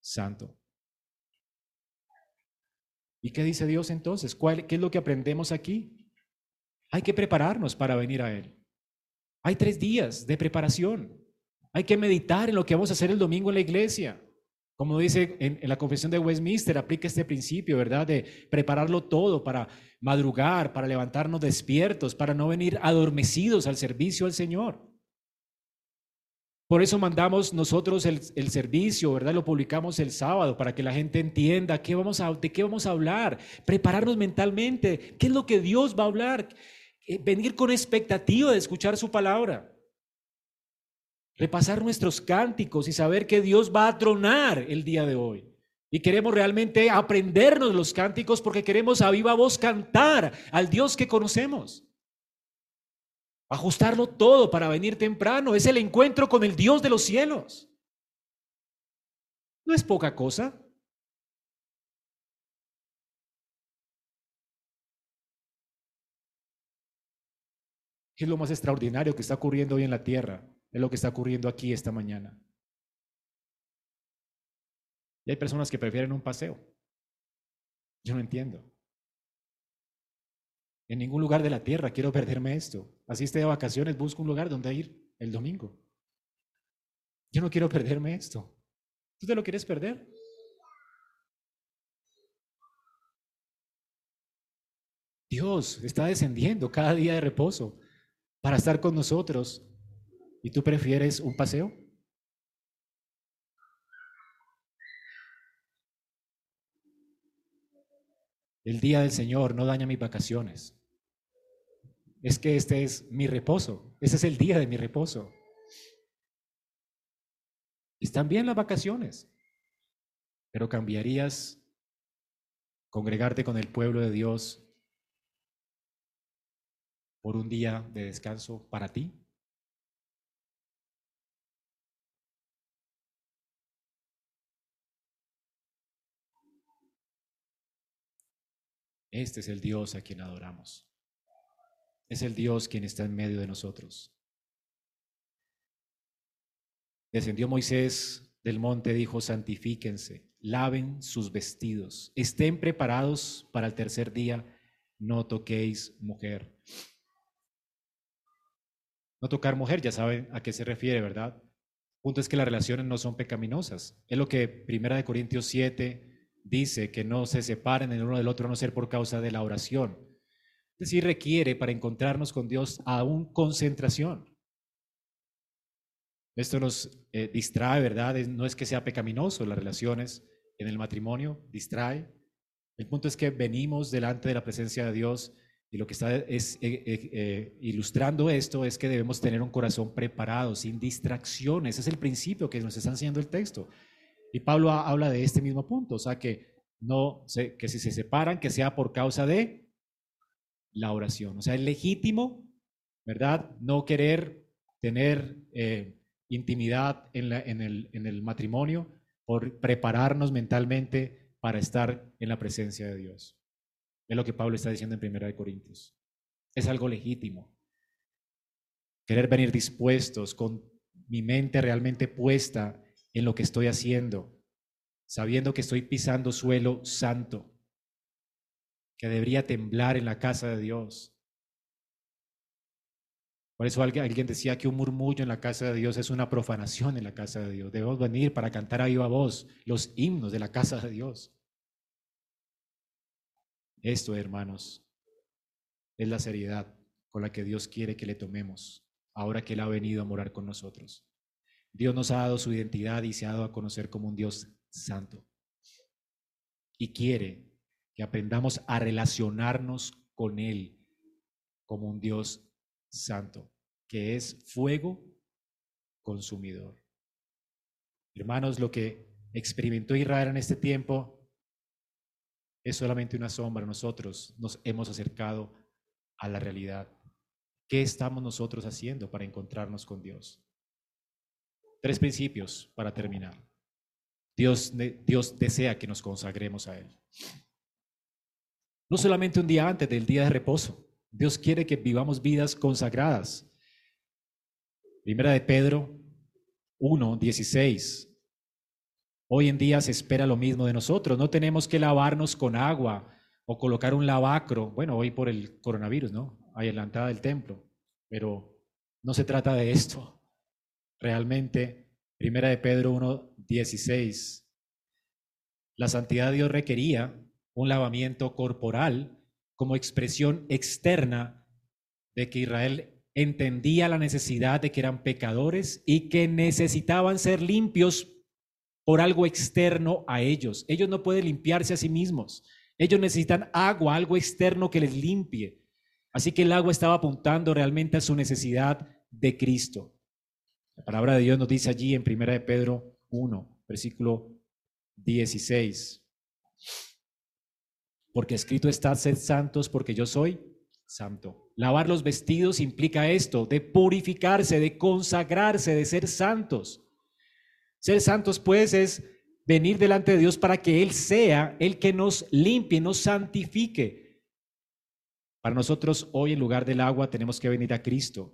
santo. ¿Y qué dice Dios entonces? ¿Cuál, ¿Qué es lo que aprendemos aquí? Hay que prepararnos para venir a Él. Hay tres días de preparación. Hay que meditar en lo que vamos a hacer el domingo en la iglesia. Como dice en, la confesión de Westminster, aplica este principio, ¿verdad? De prepararlo todo para madrugar, para levantarnos despiertos, para no venir adormecidos al servicio al Señor. Por eso mandamos nosotros el, servicio, ¿verdad? Lo publicamos el sábado para que la gente entienda qué vamos a, de qué vamos a hablar, prepararnos mentalmente, qué es lo que Dios va a hablar, eh, venir con expectativa de escuchar su palabra. Repasar nuestros cánticos y saber que Dios va a tronar el día de hoy. Y queremos realmente aprendernos los cánticos porque queremos a viva voz cantar al Dios que conocemos. Ajustarlo todo para venir temprano. Es el encuentro con el Dios de los cielos. No es poca cosa. ¿Qué es lo más extraordinario que está ocurriendo hoy en la tierra? Es lo que está ocurriendo aquí esta mañana. Y hay personas que prefieren un paseo. Yo no entiendo. En ningún lugar de la tierra quiero perderme esto. Así esté de vacaciones, busco un lugar donde ir el domingo. Yo no quiero perderme esto. ¿Tú te lo quieres perder? Dios está descendiendo cada día de reposo para estar con nosotros y tú prefieres un paseo? El día del Señor no daña mis vacaciones. Es que este es mi reposo. Ese es el día de mi reposo. Están bien las vacaciones, pero cambiarías congregarte con el pueblo de Dios por un día de descanso para ti? Este es el Dios a quien adoramos. Es el Dios quien está en medio de nosotros. Descendió Moisés del monte, dijo, santifíquense, laven sus vestidos, estén preparados para el tercer día, no toquéis mujer. No tocar mujer, ya saben a qué se refiere, ¿verdad? punto es que las relaciones no son pecaminosas. Es lo que Primera de Corintios 7 dice, que no se separen el uno del otro a no ser por causa de la oración. Es decir, requiere para encontrarnos con Dios aún concentración. Esto nos eh, distrae, ¿verdad? No es que sea pecaminoso las relaciones en el matrimonio, distrae. El punto es que venimos delante de la presencia de Dios y lo que está es, eh, eh, ilustrando esto es que debemos tener un corazón preparado, sin distracciones. Ese es el principio que nos está enseñando el texto. Y Pablo habla de este mismo punto, o sea, que, no, que si se separan, que sea por causa de la oración. O sea, es legítimo, ¿verdad? No querer tener intimidad en, el, en el matrimonio, por prepararnos mentalmente para estar en la presencia de Dios. Es lo que Pablo está diciendo en Primera de Corintios. Es algo legítimo. Querer venir dispuestos, con mi mente realmente puesta en lo que estoy haciendo, sabiendo que estoy pisando suelo santo, que debería temblar en la casa de Dios, por eso alguien decía que un murmullo en la casa de Dios es una profanación en la casa de Dios. Debemos venir para cantar a viva voz los himnos de la casa de Dios. Esto, hermanos, es la seriedad con la que Dios quiere que le tomemos ahora que Él ha venido a morar con nosotros. Dios nos ha dado su identidad y se ha dado a conocer como un Dios santo. Y quiere que aprendamos a relacionarnos con Él como un Dios santo, que es fuego consumidor. Hermanos, lo que experimentó Israel en este tiempo es solamente una sombra. Nosotros nos hemos acercado a la realidad. ¿Qué estamos nosotros haciendo para encontrarnos con Dios? Tres principios para terminar. Dios, Dios desea que nos consagremos a Él. No solamente un día antes del día de reposo, Dios quiere que vivamos vidas consagradas. Primera de Pedro 1, 16. Hoy en día se espera lo mismo de nosotros. No tenemos que lavarnos con agua o colocar un lavacro. Bueno, hoy por el coronavirus, ¿no? Hay en la entrada del templo. Pero no se trata de esto. Realmente, Primera de Pedro 1, 16. La santidad de Dios requería un lavamiento corporal como expresión externa de que Israel entendía la necesidad de que eran pecadores y que necesitaban ser limpios por algo externo a ellos. Ellos no pueden limpiarse a sí mismos. Ellos necesitan agua, algo externo que les limpie. Así que el agua estaba apuntando realmente a su necesidad de Cristo. La palabra de Dios nos dice allí en 1 de Pedro 1, versículo 16 porque escrito está, sed santos porque yo soy santo. Lavar los vestidos implica esto, de purificarse, de consagrarse, de ser santos. Ser santos pues es venir delante de Dios para que Él sea el que nos limpie, nos santifique. Para nosotros hoy en lugar del agua tenemos que venir a Cristo.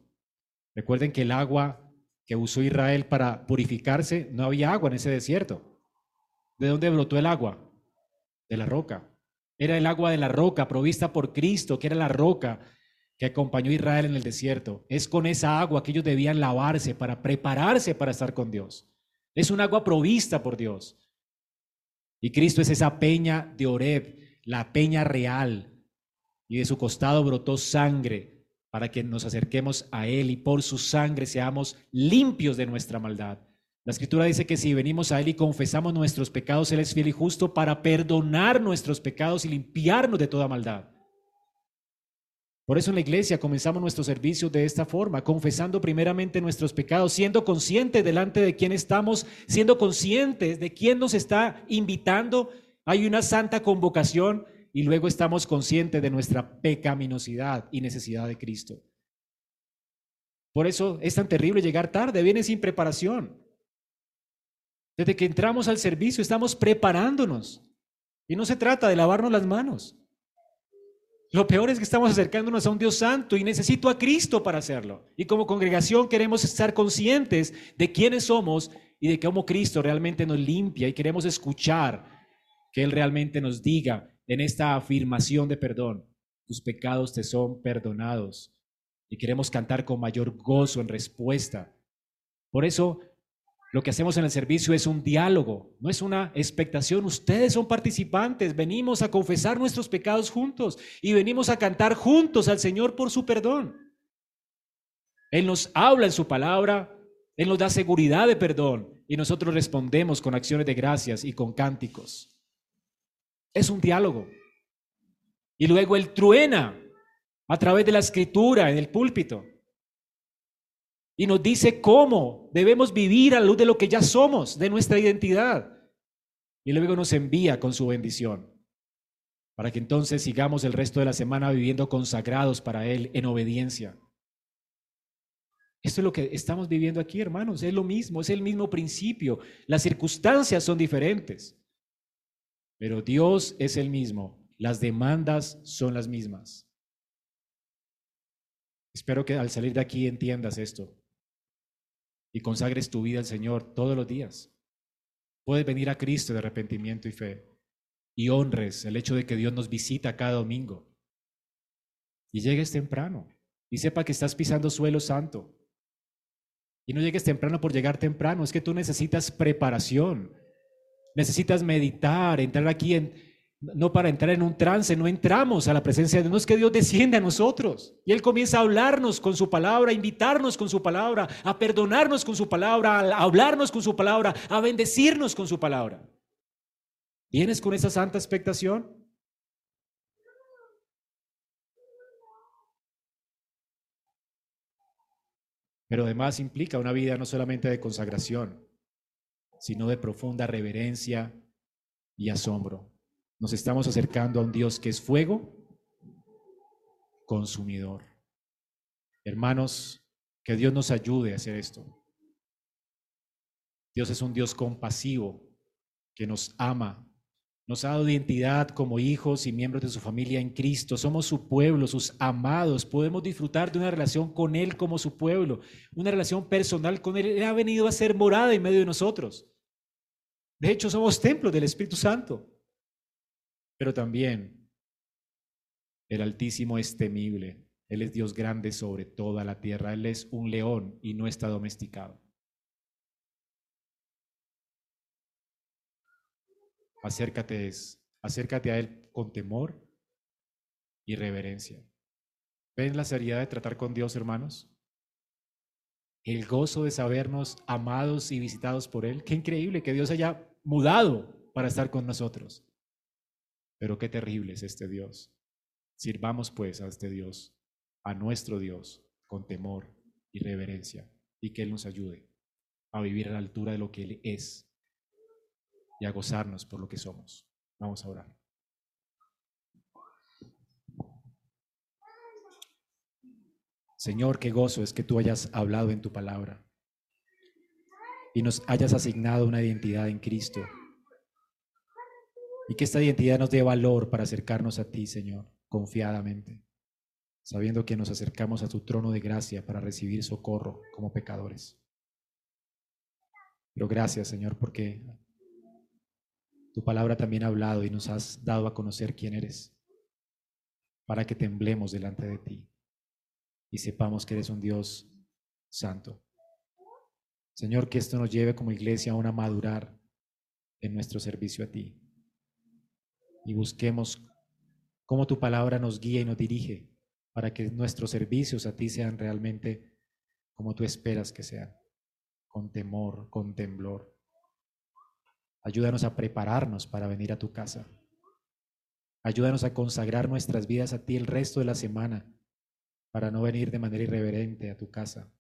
Recuerden que el agua que usó Israel para purificarse, no había agua en ese desierto. ¿De dónde brotó el agua? De la roca. Era el agua de la roca provista por Cristo, que era la roca que acompañó a Israel en el desierto. Es con esa agua que ellos debían lavarse para prepararse para estar con Dios. Es un agua provista por Dios. Y Cristo es esa peña de Oreb, la peña real. Y de su costado brotó sangre para que nos acerquemos a Él y por su sangre seamos limpios de nuestra maldad. La escritura dice que si venimos a Él y confesamos nuestros pecados, Él es fiel y justo para perdonar nuestros pecados y limpiarnos de toda maldad. Por eso en la iglesia comenzamos nuestro servicio de esta forma, confesando primeramente nuestros pecados, siendo conscientes delante de quién estamos, siendo conscientes de quién nos está invitando. Hay una santa convocación y luego estamos conscientes de nuestra pecaminosidad y necesidad de Cristo. Por eso es tan terrible llegar tarde, viene sin preparación. Desde que entramos al servicio estamos preparándonos. Y no se trata de lavarnos las manos. Lo peor es que estamos acercándonos a un Dios santo y necesito a Cristo para hacerlo. Y como congregación queremos estar conscientes de quiénes somos y de cómo Cristo realmente nos limpia y queremos escuchar que Él realmente nos diga en esta afirmación de perdón, tus pecados te son perdonados. Y queremos cantar con mayor gozo en respuesta. Por eso lo que hacemos en el servicio es un diálogo, no es una expectación. Ustedes son participantes, venimos a confesar nuestros pecados juntos y venimos a cantar juntos al Señor por su perdón. Él nos habla en su palabra, Él nos da seguridad de perdón y nosotros respondemos con acciones de gracias y con cánticos. Es un diálogo. Y luego Él truena a través de la escritura en el púlpito y nos dice cómo debemos vivir a la luz de lo que ya somos, de nuestra identidad. Y luego nos envía con su bendición para que entonces sigamos el resto de la semana viviendo consagrados para Él en obediencia. Esto es lo que estamos viviendo aquí, hermanos. Es lo mismo, es el mismo principio. Las circunstancias son diferentes, pero Dios es el mismo. Las demandas son las mismas. Espero que al salir de aquí entiendas esto y consagres tu vida al Señor todos los días. Puedes venir a Cristo de arrepentimiento y fe y honres el hecho de que Dios nos visita cada domingo. Y llegues temprano y sepa que estás pisando suelo santo. Y no llegues temprano por llegar temprano, es que tú necesitas preparación. Necesitas meditar, entrar aquí en, no para entrar en un trance, no entramos a la presencia de Dios, es que Dios desciende a nosotros. Y Él comienza a hablarnos con su palabra, a invitarnos con su palabra, a perdonarnos con su palabra, a hablarnos con su palabra, a bendecirnos con su palabra. ¿Vienes con esa santa expectación? Pero además implica una vida no solamente de consagración, sino de profunda reverencia y asombro. Nos estamos acercando a un Dios que es fuego consumidor. Hermanos, que Dios nos ayude a hacer esto. Dios es un Dios compasivo que nos ama nos ha dado identidad como hijos y miembros de su familia en Cristo. Somos su pueblo, sus amados. Podemos disfrutar de una relación con Él como su pueblo, una relación personal con Él. Él ha venido a ser morada en medio de nosotros. De hecho, somos templos del Espíritu Santo. Pero también el Altísimo es temible. Él es Dios grande sobre toda la tierra. Él es un león y no está domesticado. Acércate, acércate a Él con temor y reverencia. ¿Ven la seriedad de tratar con Dios, hermanos? El gozo de sabernos amados y visitados por Él. Qué increíble que Dios haya mudado para estar con nosotros. Pero qué terrible es este Dios. Sirvamos pues a este Dios, a nuestro Dios, con temor y reverencia, y que Él nos ayude a vivir a la altura de lo que Él es y a gozarnos por lo que somos. Vamos a orar. Señor, qué gozo es que tú hayas hablado en tu palabra y nos hayas asignado una identidad en Cristo. Y que esta identidad nos dé valor para acercarnos a ti, Señor, confiadamente, sabiendo que nos acercamos a tu trono de gracia para recibir socorro como pecadores. Pero gracias, Señor, porque tu palabra también ha hablado y nos has dado a conocer quién eres, para que temblemos delante de ti y sepamos que eres un Dios santo. Señor, que esto nos lleve como iglesia a madurar en nuestro servicio a ti y busquemos cómo tu palabra nos guía y nos dirige para que nuestros servicios a ti sean realmente como tú esperas que sean, con temor, con temblor. Ayúdanos a prepararnos para venir a tu casa. Ayúdanos a consagrar nuestras vidas a ti el resto de la semana para no venir de manera irreverente a tu casa.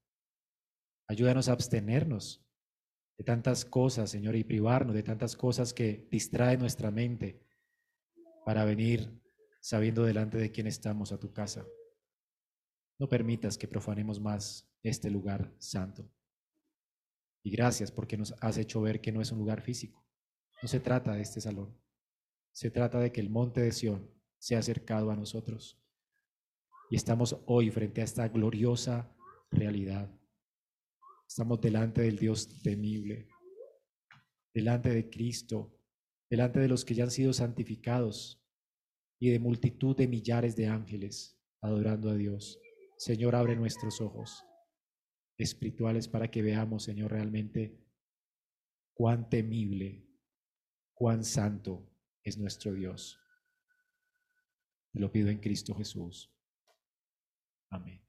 Ayúdanos a abstenernos de tantas cosas, Señor, y privarnos de tantas cosas que distraen nuestra mente para venir sabiendo delante de quién estamos a tu casa. No permitas que profanemos más este lugar santo. Y gracias porque nos has hecho ver que no es un lugar físico, no se trata de este salón. Se trata de que el monte de Sión sea acercado a nosotros. Y estamos hoy frente a esta gloriosa realidad. Estamos delante del Dios temible, delante de Cristo, delante de los que ya han sido santificados y de multitud de millares de ángeles adorando a Dios. Señor, abre nuestros ojos espirituales para que veamos, Señor, realmente cuán temible cuán santo es nuestro Dios. Te lo pido en Cristo Jesús. Amén.